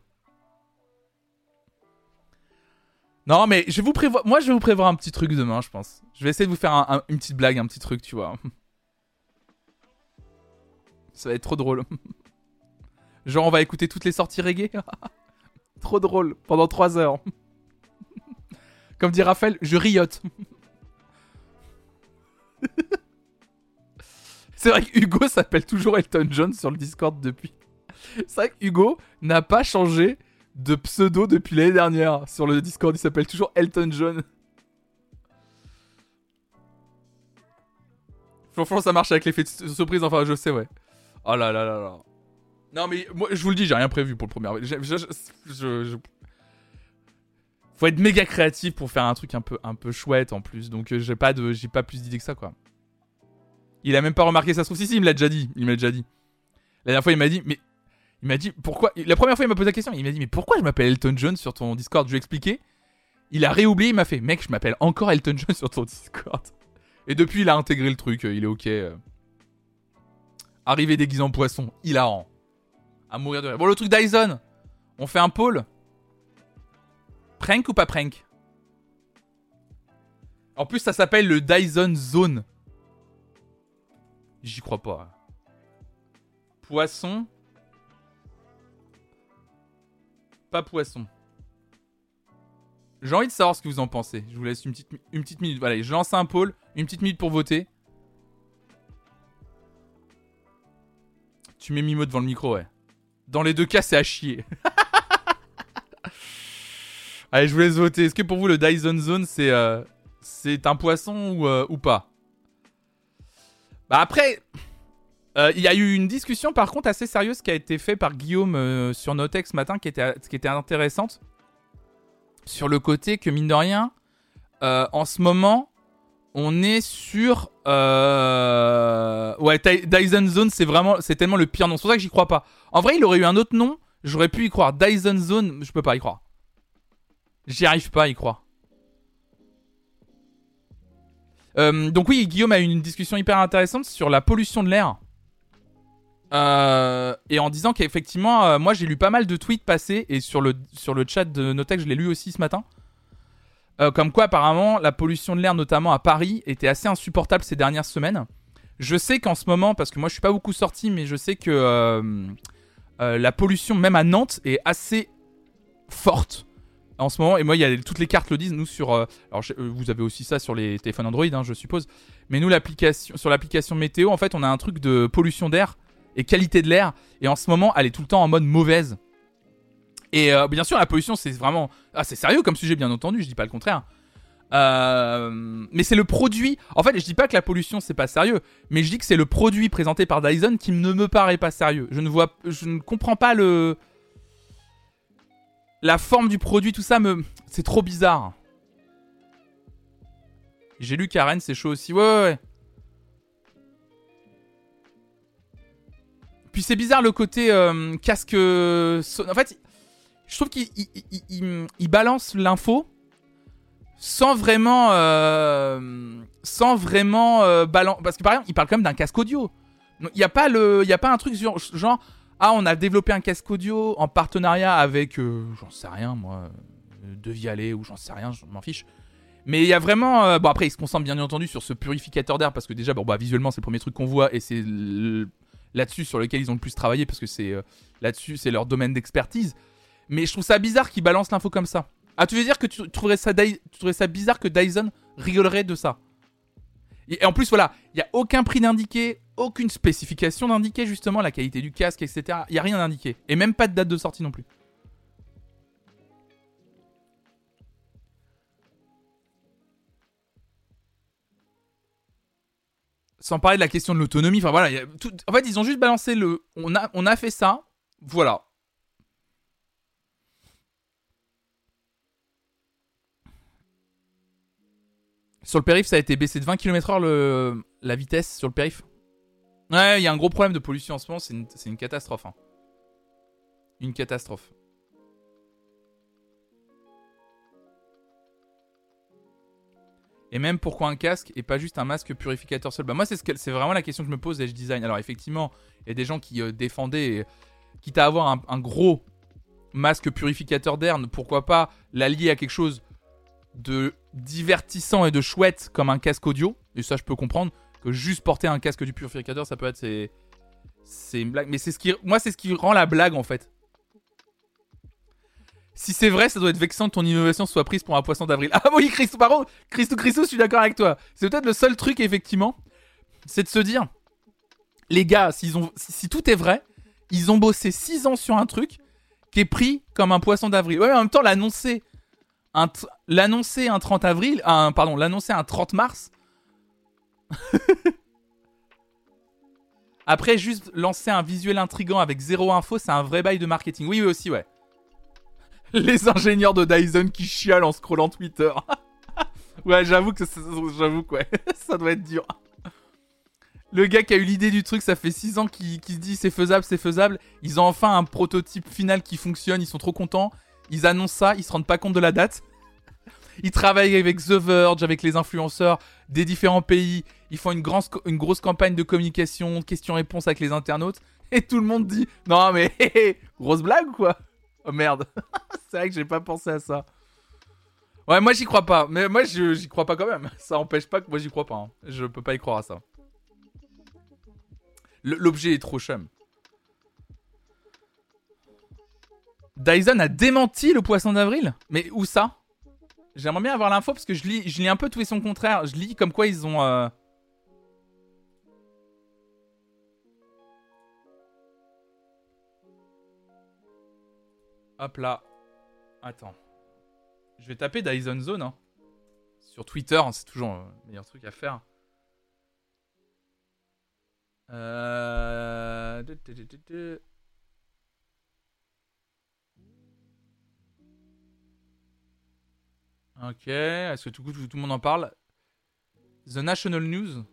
Non, mais je vais vous prévoir. Moi, je vais vous prévoir un petit truc demain, je pense. Je vais essayer de vous faire une petite blague, un petit truc, tu vois. Ça va être trop drôle. Genre, on va écouter toutes les sorties reggae. trop drôle. Pendant 3 heures. Comme dit Raphaël, je riote. C'est vrai que Hugo s'appelle toujours Elton John sur le Discord depuis. C'est vrai que Hugo n'a pas changé de pseudo depuis l'année dernière. Sur le Discord, il s'appelle toujours Elton John. Franchement, ça marche avec l'effet de surprise. Enfin, je sais, ouais. Oh là là là là. Non, mais moi, je vous le dis, j'ai rien prévu pour le premier. Je, Faut être méga créatif pour faire un truc un peu, un peu chouette en plus. Donc, euh, j'ai pas, de, j'ai pas plus d'idées que ça, quoi. Il a même pas remarqué ça se trouve. Si, si, il me l'a déjà dit. Il m'a déjà dit. La dernière fois, il m'a dit, mais il m'a dit pourquoi. La première fois, il m'a posé la question. Il m'a dit mais pourquoi je m'appelle Elton John sur ton Discord? Je lui ai expliqué. Il a réoublié. Il m'a fait mec, je m'appelle encore Elton John sur ton Discord. Et depuis, il a intégré le truc. Il est ok. Arrivé déguisé en poisson, hilarant. À mourir de rire. Bon, le truc Dyson. On fait un pôle. Prank ou pas prank? En plus, ça s'appelle le Dyson Zone. J'y crois pas. Poisson pas poisson. J'ai envie de savoir ce que vous en pensez. Je vous laisse une petite, minute. Voilà, je lance un poll, une petite minute pour voter. Tu mets Mimo devant le micro, ouais. Dans les deux cas, c'est à chier. Allez, je vous laisse voter. Est-ce que pour vous, le Dyson Zone, c'est euh, un poisson ou, euh, ou pas? Bah après, euh, il y a eu une discussion par contre assez sérieuse qui a été faite par Guillaume euh, sur Notex ce matin qui était, qui était intéressante. Sur le côté que mine de rien, euh, en ce moment, on est sur... Ouais, Dyson Zone, c'est vraiment... C'est tellement le pire nom. C'est pour ça que j'y crois pas. En vrai, il aurait eu un autre nom. J'aurais pu y croire. Dyson Zone, je peux pas y croire. J'y arrive pas à y croire. Donc oui, Guillaume a eu une discussion hyper intéressante sur la pollution de l'air. Euh, et en disant qu'effectivement, euh, moi j'ai lu pas mal de tweets passés et sur le, sur le chat de Notech, je l'ai lu aussi ce matin. Euh, comme quoi, apparemment, la pollution de l'air, notamment à Paris, était assez insupportable ces dernières semaines. Je sais qu'en ce moment, parce que moi je suis pas beaucoup sorti, mais je sais que la pollution, même à Nantes, est assez forte. En ce moment, et moi, il y a toutes les cartes le disent, nous sur. euh, alors, euh, vous avez aussi ça sur les téléphones Android, hein, je suppose. Mais nous, l'application, sur l'application météo, en fait, on a un truc de pollution d'air et qualité de l'air. Et en ce moment, elle est tout le temps en mode mauvaise. Et euh, bien sûr, la pollution, c'est vraiment. Ah, c'est sérieux comme sujet, bien entendu, je dis pas le contraire. Mais c'est le produit. En fait, je dis pas que la pollution c'est pas sérieux, mais je dis que c'est le produit présenté par Dyson qui ne me paraît pas sérieux. Je ne vois, je ne comprends pas le la forme du produit, tout ça me, c'est trop bizarre. J'ai lu Karen, c'est chaud aussi. Ouais, ouais, ouais. Puis c'est bizarre le côté euh, casque. En fait, je trouve qu'il il, il- il- il balance l'info sans vraiment, euh, sans vraiment euh, Parce que par exemple, il parle quand même d'un casque audio. Il n'y a a pas un truc genre ah on a développé un casque audio en partenariat avec, euh, j'en sais rien moi, euh, De Vialet ou j'en sais rien, je m'en fiche. Mais il y a vraiment, euh, bon après il se concentre bien entendu sur ce purificateur d'air parce que déjà bon bah visuellement c'est le premier truc qu'on voit et c'est là-dessus sur lequel ils ont le plus travaillé parce que c'est euh, là-dessus c'est leur domaine d'expertise. Mais je trouve ça bizarre qu'ils balancent l'info comme ça. Ah, tu veux dire que tu trouverais ça, tu trouverais ça bizarre que Dyson rigolerait de ça? Et, en plus, voilà, il n'y a aucun prix d'indiqué, aucune spécification d'indiquer justement la qualité du casque, etc. Il n'y a rien d'indiqué. Et même pas de date de sortie non plus. Sans parler de la question de l'autonomie, enfin voilà, en fait ils ont juste balancé le, on a, on a fait ça, voilà, Sur le périph, ça a été baissé de 20 km/h la vitesse sur le périph. Ouais, il y a un gros problème de pollution en ce moment, c'est une, catastrophe. hein. Une catastrophe. Et même pourquoi un casque et pas juste un masque purificateur seul? Bah moi c'est ce que- vraiment la question que je me pose Edge Design. Alors effectivement, il y a des gens qui euh, défendaient, euh, quitte à avoir un, un gros masque purificateur d'air, pourquoi pas l'allier à quelque chose de divertissant et de chouette comme un casque audio. Et ça, je peux comprendre que juste porter un casque du purificateur, ça peut être c'est c'est une blague. Mais c'est ce qui moi c'est ce qui rend la blague en fait. Si c'est vrai, ça doit être vexant que ton innovation soit prise pour un poisson d'avril. Ah oui, Christo, par contre, Christo, Christo, je suis d'accord avec toi. C'est peut-être le seul truc, effectivement, c'est de se dire, les gars, s'ils ont, si, si tout est vrai, ils ont bossé 6 ans sur un truc qui est pris comme un poisson d'avril. Ouais, mais en même temps, l'annoncer l'annoncer un 30 avril, un, pardon, l'annoncer un 30 mars. Après, juste lancer un visuel intrigant avec zéro info, c'est un vrai bail de marketing. Oui, oui, aussi, ouais. Les ingénieurs de Dyson qui chialent en scrollant Twitter. ouais, j'avoue que j'avoue ça doit être dur. Le gars qui a eu l'idée du truc, ça fait 6 ans qu'il se dit c'est faisable, c'est faisable. Ils ont enfin un prototype final qui fonctionne, ils sont trop contents. Ils annoncent ça, ils se rendent pas compte de la date. Ils travaillent avec The Verge, avec les influenceurs des différents pays. Ils font une, une grosse campagne de communication, questions-réponses avec les internautes. Et tout le monde dit Non, mais hé, hé, grosse blague ou quoi? Oh merde. C'est vrai que j'ai pas pensé à ça. Ouais, moi j'y crois pas. Mais moi j'y crois pas quand même. Ça empêche pas que moi j'y crois pas. hein. Je peux pas y croire à ça. L'objet est trop chum. Dyson a démenti le poisson d'avril Mais où ça J'aimerais bien avoir l'info parce que je lis, je lis un peu tout et son contraire. Je lis comme quoi ils ont. euh, Hop là. Attends. Je vais taper Dyson Zone. hein. Sur Twitter, hein, c'est toujours euh, le meilleur truc à faire. Euh... Ok, est-ce que tout, le monde en parle? The National News?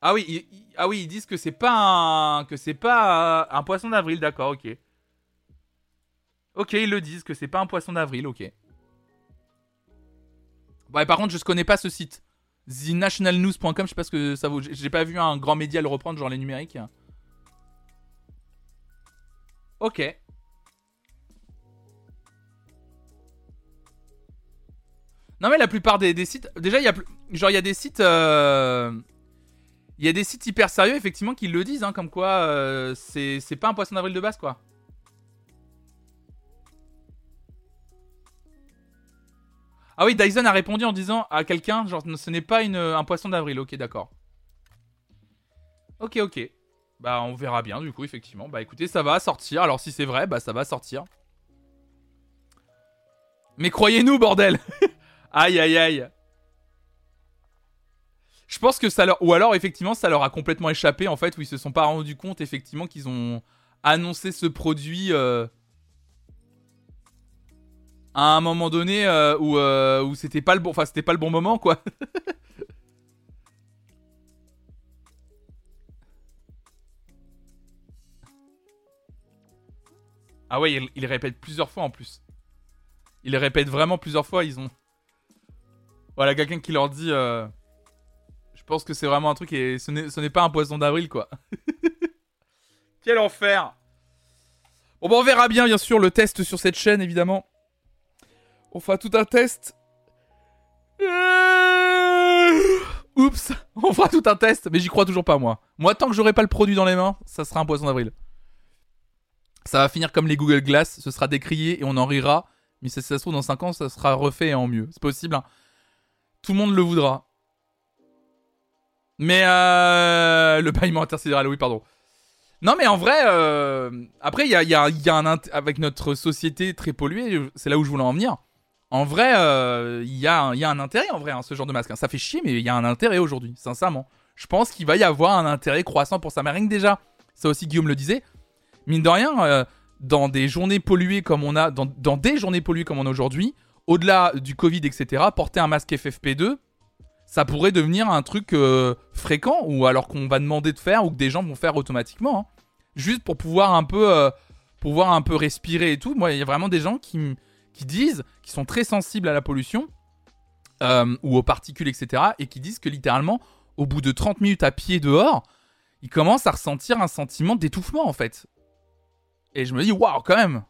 Ah oui, ils, ah oui, ils disent que c'est pas un que c'est pas un poisson d'avril, d'accord, ok. Ok, ils le disent que c'est pas un poisson d'avril, ok. Ouais, par contre, je ne connais pas ce site. TheNationalNews.com, je sais pas ce que ça vaut. J'ai pas vu un grand média le reprendre, genre les numériques. Ok. Non mais la plupart des, des sites, déjà il y a genre il y a des sites, euh, il y a des sites hyper sérieux effectivement qui le disent, hein, comme quoi euh, c'est c'est pas un poisson d'avril de base quoi. Ah oui, Dyson a répondu en disant à quelqu'un genre ce n'est pas une, un poisson d'avril, ok d'accord. Ok ok. Bah on verra bien du coup effectivement. Bah écoutez ça va sortir. Alors si c'est vrai, bah ça va sortir. Mais croyez-nous bordel Aïe, aïe, aïe. Je pense que ça leur... Ou alors, effectivement, ça leur a complètement échappé, en fait, où ils se sont pas rendus compte, effectivement, qu'ils ont annoncé ce produit... Euh, à un moment donné euh, où, euh, où c'était pas le bon, enfin pas le bon moment quoi. ah ouais, ils, répètent plusieurs fois en plus. Ils répètent vraiment plusieurs fois. Ils ont, voilà, quelqu'un qui leur dit, euh, je pense que c'est vraiment un truc et ce n'est pas un poisson d'avril quoi. Quel enfer. Bon, bah, on verra bien, bien sûr, le test sur cette chaîne, évidemment. On fera tout un test. Oups, on fera tout un test, mais j'y crois toujours pas moi. Moi, tant que j'aurai pas le produit dans les mains, ça sera un poisson d'avril. Ça va finir comme les Google Glass, ce sera décrié et on en rira. Mais si ça se trouve, dans 5 ans, ça sera refait et en mieux. C'est possible. Hein. Tout le monde le voudra. Mais euh, le bâillement intersidéral, oui, pardon. Non, mais en vrai, euh, après, il y a, y, a, y a, un avec notre société très polluée, c'est là où je voulais en venir. En vrai, il euh, y, a, un intérêt en vrai, hein, ce genre de masque. Hein. Ça fait chier, mais il y a un intérêt aujourd'hui, sincèrement. Je pense qu'il va y avoir un intérêt croissant pour ça. Mais rien que déjà, ça aussi Guillaume le disait, mine de rien, dans des journées polluées comme on a, dans, des journées polluées comme on a aujourd'hui, au-delà du Covid, etc., porter un masque FFP2, ça pourrait devenir un truc euh, fréquent, ou alors qu'on va demander de faire, ou que des gens vont faire automatiquement. Hein. Juste pour pouvoir un peu, pouvoir un peu respirer et tout. Moi, il y a vraiment des gens qui qui disent qu'ils sont très sensibles à la pollution euh, ou aux particules, etc. Et qui disent que littéralement, au bout de 30 minutes à pied dehors, ils commencent à ressentir un sentiment d'étouffement en fait. Et je me dis, waouh, quand même!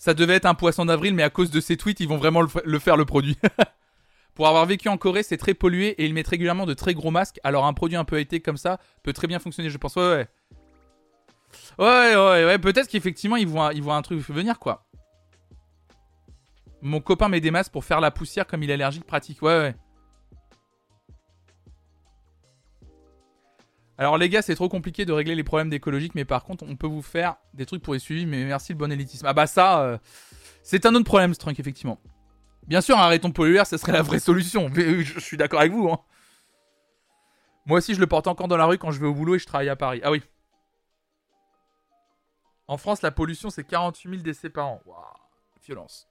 Ça devait être un poisson d'avril, mais à cause de ces tweets, ils vont vraiment le, faire le produit. Pour avoir vécu en Corée, c'est très pollué et ils mettent régulièrement de très gros masques. Alors un produit un peu été comme ça peut très bien fonctionner, je pense. Ouais, ouais. Ouais, ouais, ouais. Peut-être qu'effectivement, ils voient, ils voient un truc venir, quoi. Mon copain met des masques pour faire la poussière comme il est allergique pratique. Ouais, ouais. Alors les gars, c'est trop compliqué de régler les problèmes d'écologique, mais par contre, on peut vous faire des trucs pour les suivre, mais merci le bon élitisme. Ah bah ça, euh, c'est un autre problème, ce effectivement. Bien sûr, arrêtons polluer, ça serait la vraie solution. Euh, je, je suis d'accord avec vous. Hein. Moi aussi, je le porte encore dans la rue quand je vais au boulot et je travaille à Paris. Ah oui. En France, la pollution, c'est 48 000 décès par an. Waouh, violence.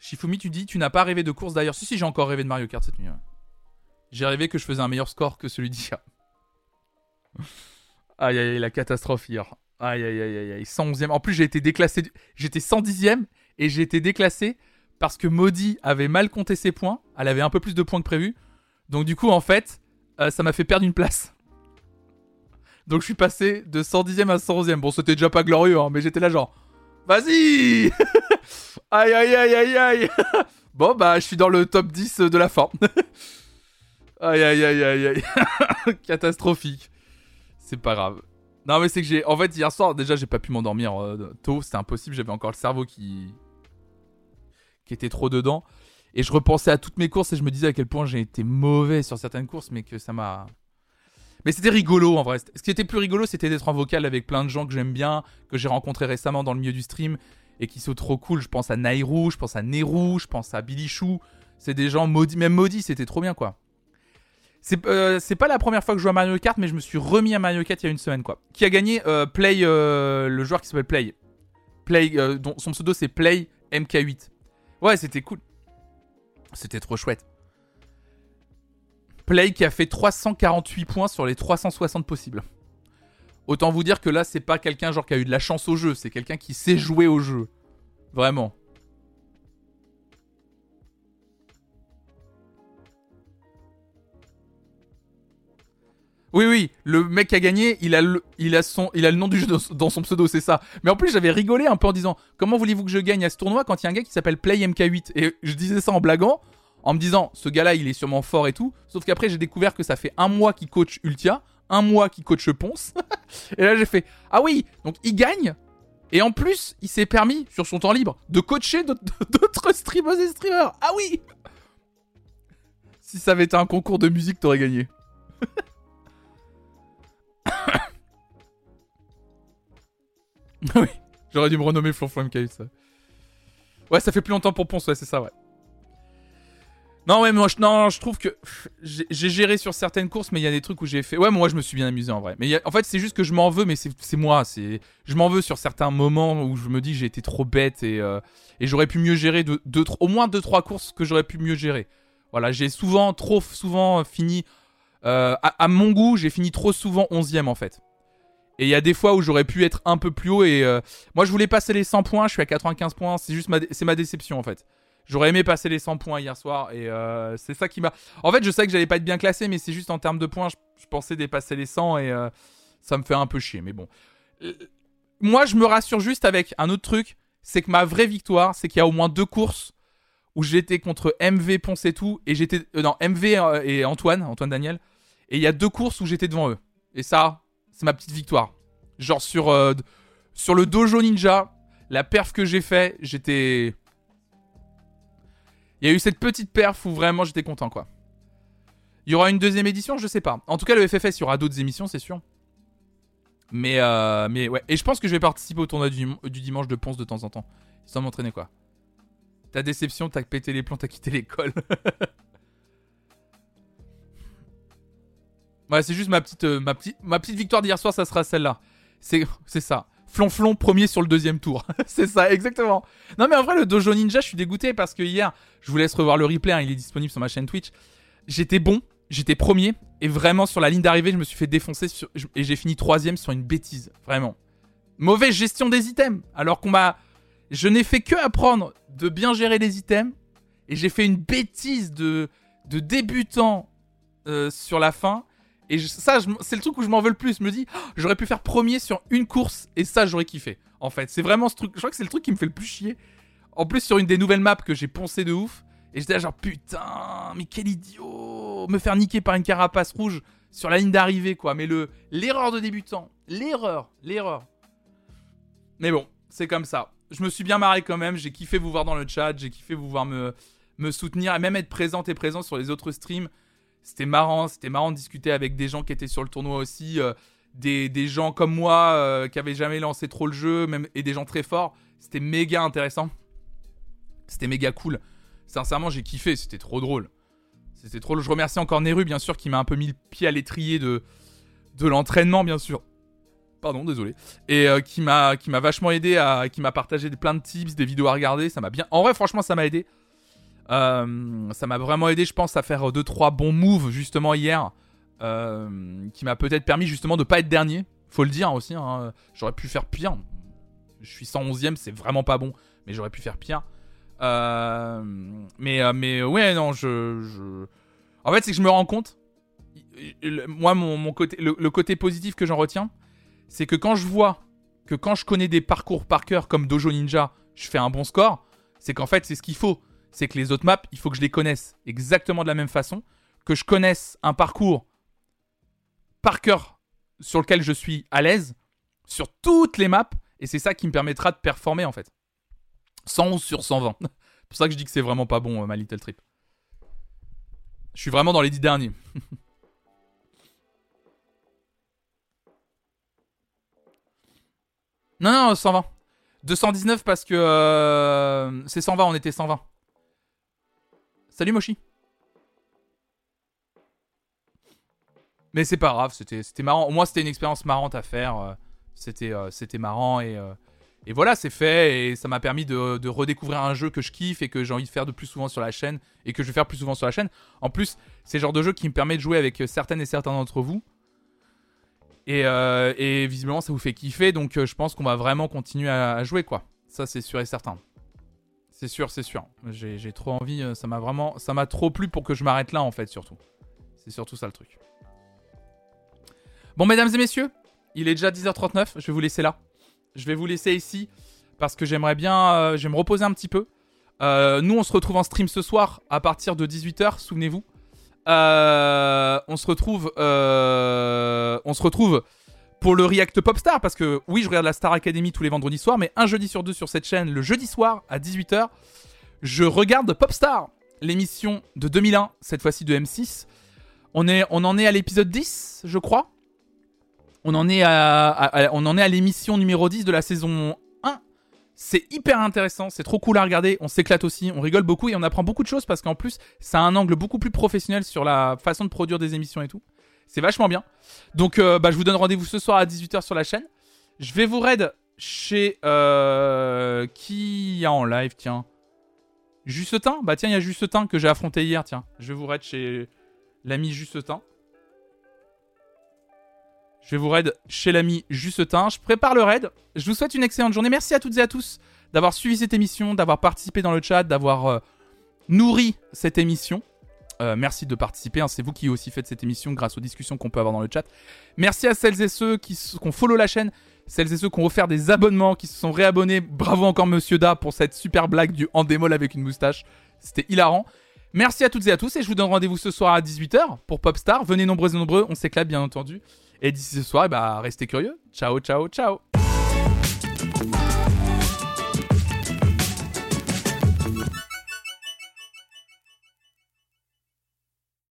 Shifumi, tu dis, tu n'as pas rêvé de course d'ailleurs. Si, si, j'ai encore rêvé de Mario Kart cette nuit. J'ai rêvé que je faisais un meilleur score que celui d'hier. aïe, aïe, aïe, la catastrophe hier. Aïe, aïe, aïe, aïe, aïe. 111e. En plus, j'ai été déclassé. J'étais 110e et j'ai été déclassé parce que Maudit avait mal compté ses points. Elle avait un peu plus de points que prévu. Donc, du coup, en fait, euh, ça m'a fait perdre une place. Donc je suis passé de 110e à 111e. Bon, c'était déjà pas glorieux, hein, mais j'étais là genre, vas-y Aïe, aïe, aïe, aïe, aïe Bon, bah, je suis dans le top 10 de la forme. aïe, aïe, aïe, aïe, aïe. Catastrophique. C'est pas grave. Non, mais c'est que j'ai. En fait, hier soir, déjà, j'ai pas pu m'endormir euh, tôt. C'était impossible. J'avais encore le cerveau qui. qui était trop dedans. Et je repensais à toutes mes courses et je me disais à quel point j'ai été mauvais sur certaines courses, mais que ça m'a. Mais c'était rigolo en vrai. Ce qui était plus rigolo, c'était d'être en vocal avec plein de gens que j'aime bien, que j'ai rencontrés récemment dans le milieu du stream et qui sont trop cool. Je pense à Nairou, je pense à Nerou, je pense à Billy Chou. C'est des gens maudits, même maudits, c'était trop bien quoi. Euh, c'est pas la première fois que je joue à Mario Kart, mais je me suis remis à Mario Kart il y a une semaine quoi. Qui a gagné euh, Play, euh, le joueur qui s'appelle Play. Play, dont son pseudo c'est Play MK8. Ouais, c'était cool. C'était trop chouette. Play qui a fait 348 points sur les 360 possibles. Autant vous dire que là, c'est pas quelqu'un genre qui a eu de la chance au jeu, c'est quelqu'un qui sait jouer au jeu. Vraiment. Oui, oui, le mec qui a gagné, il a le, nom du jeu dans son pseudo, c'est ça. Mais en plus, j'avais rigolé un peu en disant Comment voulez-vous que je gagne à ce tournoi quand il y a un gars qui s'appelle Play MK8 Et je disais ça en blaguant en me disant ce gars-là il est sûrement fort et tout. Sauf qu'après j'ai découvert que ça fait un mois qu'il coach Ultia, un mois qu'il coach Ponce. et là, j'ai fait Ah oui, donc il gagne. Et en plus, il s'est permis, sur son temps libre, de coacher d'autres streamers et streamers. Ah oui Si ça avait été un concours de musique, t'aurais gagné. oui, j'aurais dû me renommer Flonflon ça. Ouais, ça fait plus longtemps pour Ponce, ouais, c'est ça, ouais. Non, ouais, moi, je, non, trouve que j'ai géré sur certaines courses, mais il y a des trucs où j'ai fait. Ouais, moi, je me suis bien amusé en vrai. Mais en fait, c'est juste que je m'en veux, mais c'est moi. C'est, je m'en veux sur certains moments où je me dis j'ai été trop bête et, euh, j'aurais pu mieux gérer de, au moins deux trois courses que j'aurais pu mieux gérer. Voilà, j'ai souvent, trop souvent fini. Euh, à, mon goût, j'ai fini trop souvent 11ème en fait. Et il y a des fois où j'aurais pu être un peu plus haut et euh, moi je voulais passer les 100 points, je suis à 95 points, c'est juste c'est ma déception en fait. J'aurais aimé passer les 100 points hier soir et euh, c'est ça qui m'a. En fait, je sais que j'allais pas être bien classé, mais c'est juste en termes de points, je, pensais dépasser les 100 et euh, ça me fait un peu chier. Mais bon. Euh, moi, je me rassure juste avec un autre truc c'est que ma vraie victoire, c'est qu'il y a au moins deux courses où j'étais contre MV Ponce et tout, et j'étais. non, MV et Antoine, Antoine Daniel. Et il y a deux courses où j'étais devant eux. Et ça, c'est ma petite victoire. Genre sur, sur le Dojo Ninja, la perf que j'ai fait, j'étais. Il y a eu cette petite perf où vraiment j'étais content, quoi. Il y aura une deuxième édition, je sais pas. En tout cas, le FFS, il y aura d'autres émissions, c'est sûr. Mais, euh, mais ouais. Et je pense que je vais participer au tournoi du, dimanche de Ponce de temps en temps. Sans m'entraîner, quoi. Ta déception, t'as pété les plombs, t'as quitté l'école. ouais, c'est juste ma petite, euh, ma petite, ma petite victoire d'hier soir, ça sera celle-là. C'est ça. Flonflon premier sur le deuxième tour. c'est ça, exactement. Non mais en vrai, le Dojo Ninja, je suis dégoûté parce que hier, je vous laisse revoir le replay, hein, il est disponible sur ma chaîne Twitch. J'étais bon, j'étais premier, et vraiment sur la ligne d'arrivée, je me suis fait défoncer et j'ai fini troisième sur une bêtise, vraiment. Mauvaise gestion des items, alors qu'on m'a... Je n'ai fait que apprendre de bien gérer les items, et j'ai fait une bêtise de, débutant euh, sur la fin, et ça, c'est le truc où je m'en veux le plus. Je me dis, oh, j'aurais pu faire premier sur une course et ça, j'aurais kiffé. En fait, c'est vraiment ce truc. Je crois que c'est le truc qui me fait le plus chier. En plus, sur une des nouvelles maps que j'ai poncé de ouf. Et j'étais là, genre, putain, mais quel idiot Me faire niquer par une carapace rouge sur la ligne d'arrivée, quoi. Mais le l'erreur de débutant. L'erreur, l'erreur. Mais bon, c'est comme ça. Je me suis bien marré quand même. J'ai kiffé vous voir dans le chat. J'ai kiffé vous voir me, me soutenir et même être présente et présent sur les autres streams. C'était marrant, c'était marrant de discuter avec des gens qui étaient sur le tournoi aussi, euh, des, gens comme moi euh, qui avaient jamais lancé trop le jeu, même et des gens très forts. C'était méga intéressant. C'était méga cool. Sincèrement, j'ai kiffé, c'était trop drôle. C'était trop. Je remercie encore Neru, bien sûr, qui m'a un peu mis le pied à l'étrier de, de l'entraînement, bien sûr. Pardon, désolé. Et euh, qui m'a qui m'a vachement aidé à qui m'a partagé plein de tips, des vidéos à regarder, ça m'a bien En vrai, franchement, ça m'a aidé. Euh, ça m'a vraiment aidé, je pense, à faire 2-3 bons moves justement hier. Euh, qui m'a peut-être permis justement de pas être dernier. Faut le dire aussi. Hein. J'aurais pu faire pire. Je suis 111ème, c'est vraiment pas bon. Mais j'aurais pu faire pire. Euh, mais, mais ouais, non, je, En fait, c'est que je me rends compte. Moi, mon, côté, le, côté positif que j'en retiens, c'est que quand je vois que quand je connais des parcours par cœur comme Dojo Ninja, je fais un bon score, c'est qu'en fait, c'est ce qu'il faut c'est que les autres maps, il faut que je les connaisse exactement de la même façon, que je connaisse un parcours par cœur sur lequel je suis à l'aise sur toutes les maps, et c'est ça qui me permettra de performer en fait. 111 sur 120. c'est pour ça que je dis que c'est vraiment pas bon, euh, ma Little Trip. Je suis vraiment dans les 10 derniers. non, non, 120. 219 parce que euh, c'est 120, on était 120. Salut Moshi. Mais c'est pas grave, c'était marrant. Moi, c'était une expérience marrante à faire. Euh, c'était euh, c'était marrant et, euh, et voilà, c'est fait. Et ça m'a permis de, de, redécouvrir un jeu que je kiffe et que j'ai envie de faire de plus souvent sur la chaîne et que je vais faire plus souvent sur la chaîne. En plus, c'est le genre de jeu qui me permet de jouer avec certaines et certains d'entre vous. Et, et, visiblement, ça vous fait kiffer. Donc, je pense qu'on va vraiment continuer à jouer, quoi. Ça, c'est sûr et certain. C'est sûr, c'est sûr. J'ai trop envie. Euh, ça m'a vraiment. Ça m'a trop plu pour que je m'arrête là, en fait, surtout. C'est surtout ça le truc. Bon, mesdames et messieurs, il est déjà 10h39. Je vais vous laisser là. Je vais vous laisser ici parce que j'aimerais bien. Euh, je vais me reposer un petit peu. Euh, nous, on se retrouve en stream ce soir à partir de 18h, souvenez-vous. Euh, on se retrouve, on se retrouve pour le React Popstar parce que oui, je regarde la Star Academy tous les vendredis soirs, mais un jeudi sur deux sur cette chaîne, le jeudi soir à 18h, je regarde Popstar, l'émission de 2001, cette fois-ci de M6. On, en est à l'épisode 10, je crois. On en est à, on en est à l'émission numéro 10 de la saison 1. C'est hyper intéressant, c'est trop cool à regarder, on s'éclate aussi, on rigole beaucoup et on apprend beaucoup de choses parce qu'en plus, ça a un angle beaucoup plus professionnel sur la façon de produire des émissions et tout. C'est vachement bien. Donc, euh, bah, je vous donne rendez-vous ce soir à 18h sur la chaîne. Je vais vous raid chez. Euh, qui y a en live, tiens? Justin? Bah, tiens, il y a Justin que j'ai affronté hier, tiens. Je vais vous raid chez l'ami Justin. Je vais vous raid chez l'ami Justin. Je prépare le raid. Je vous souhaite une excellente journée. Merci à toutes et à tous d'avoir suivi cette émission, d'avoir participé dans le chat, d'avoir euh, nourri cette émission. Euh, merci de participer. Hein. C'est vous qui aussi faites cette émission grâce aux discussions qu'on peut avoir dans le chat. Merci à celles et ceux qui, ont follow la chaîne, celles et ceux qui ont offert des abonnements, qui se sont réabonnés. Bravo encore Monsieur Da pour cette super blague du en démol avec une moustache. C'était hilarant. Merci à toutes et à tous et je vous donne rendez-vous ce soir à 18h pour Popstar. Venez nombreux et nombreux, on s'éclate bien entendu. Et d'ici ce soir, bah, restez curieux. Ciao, ciao, ciao.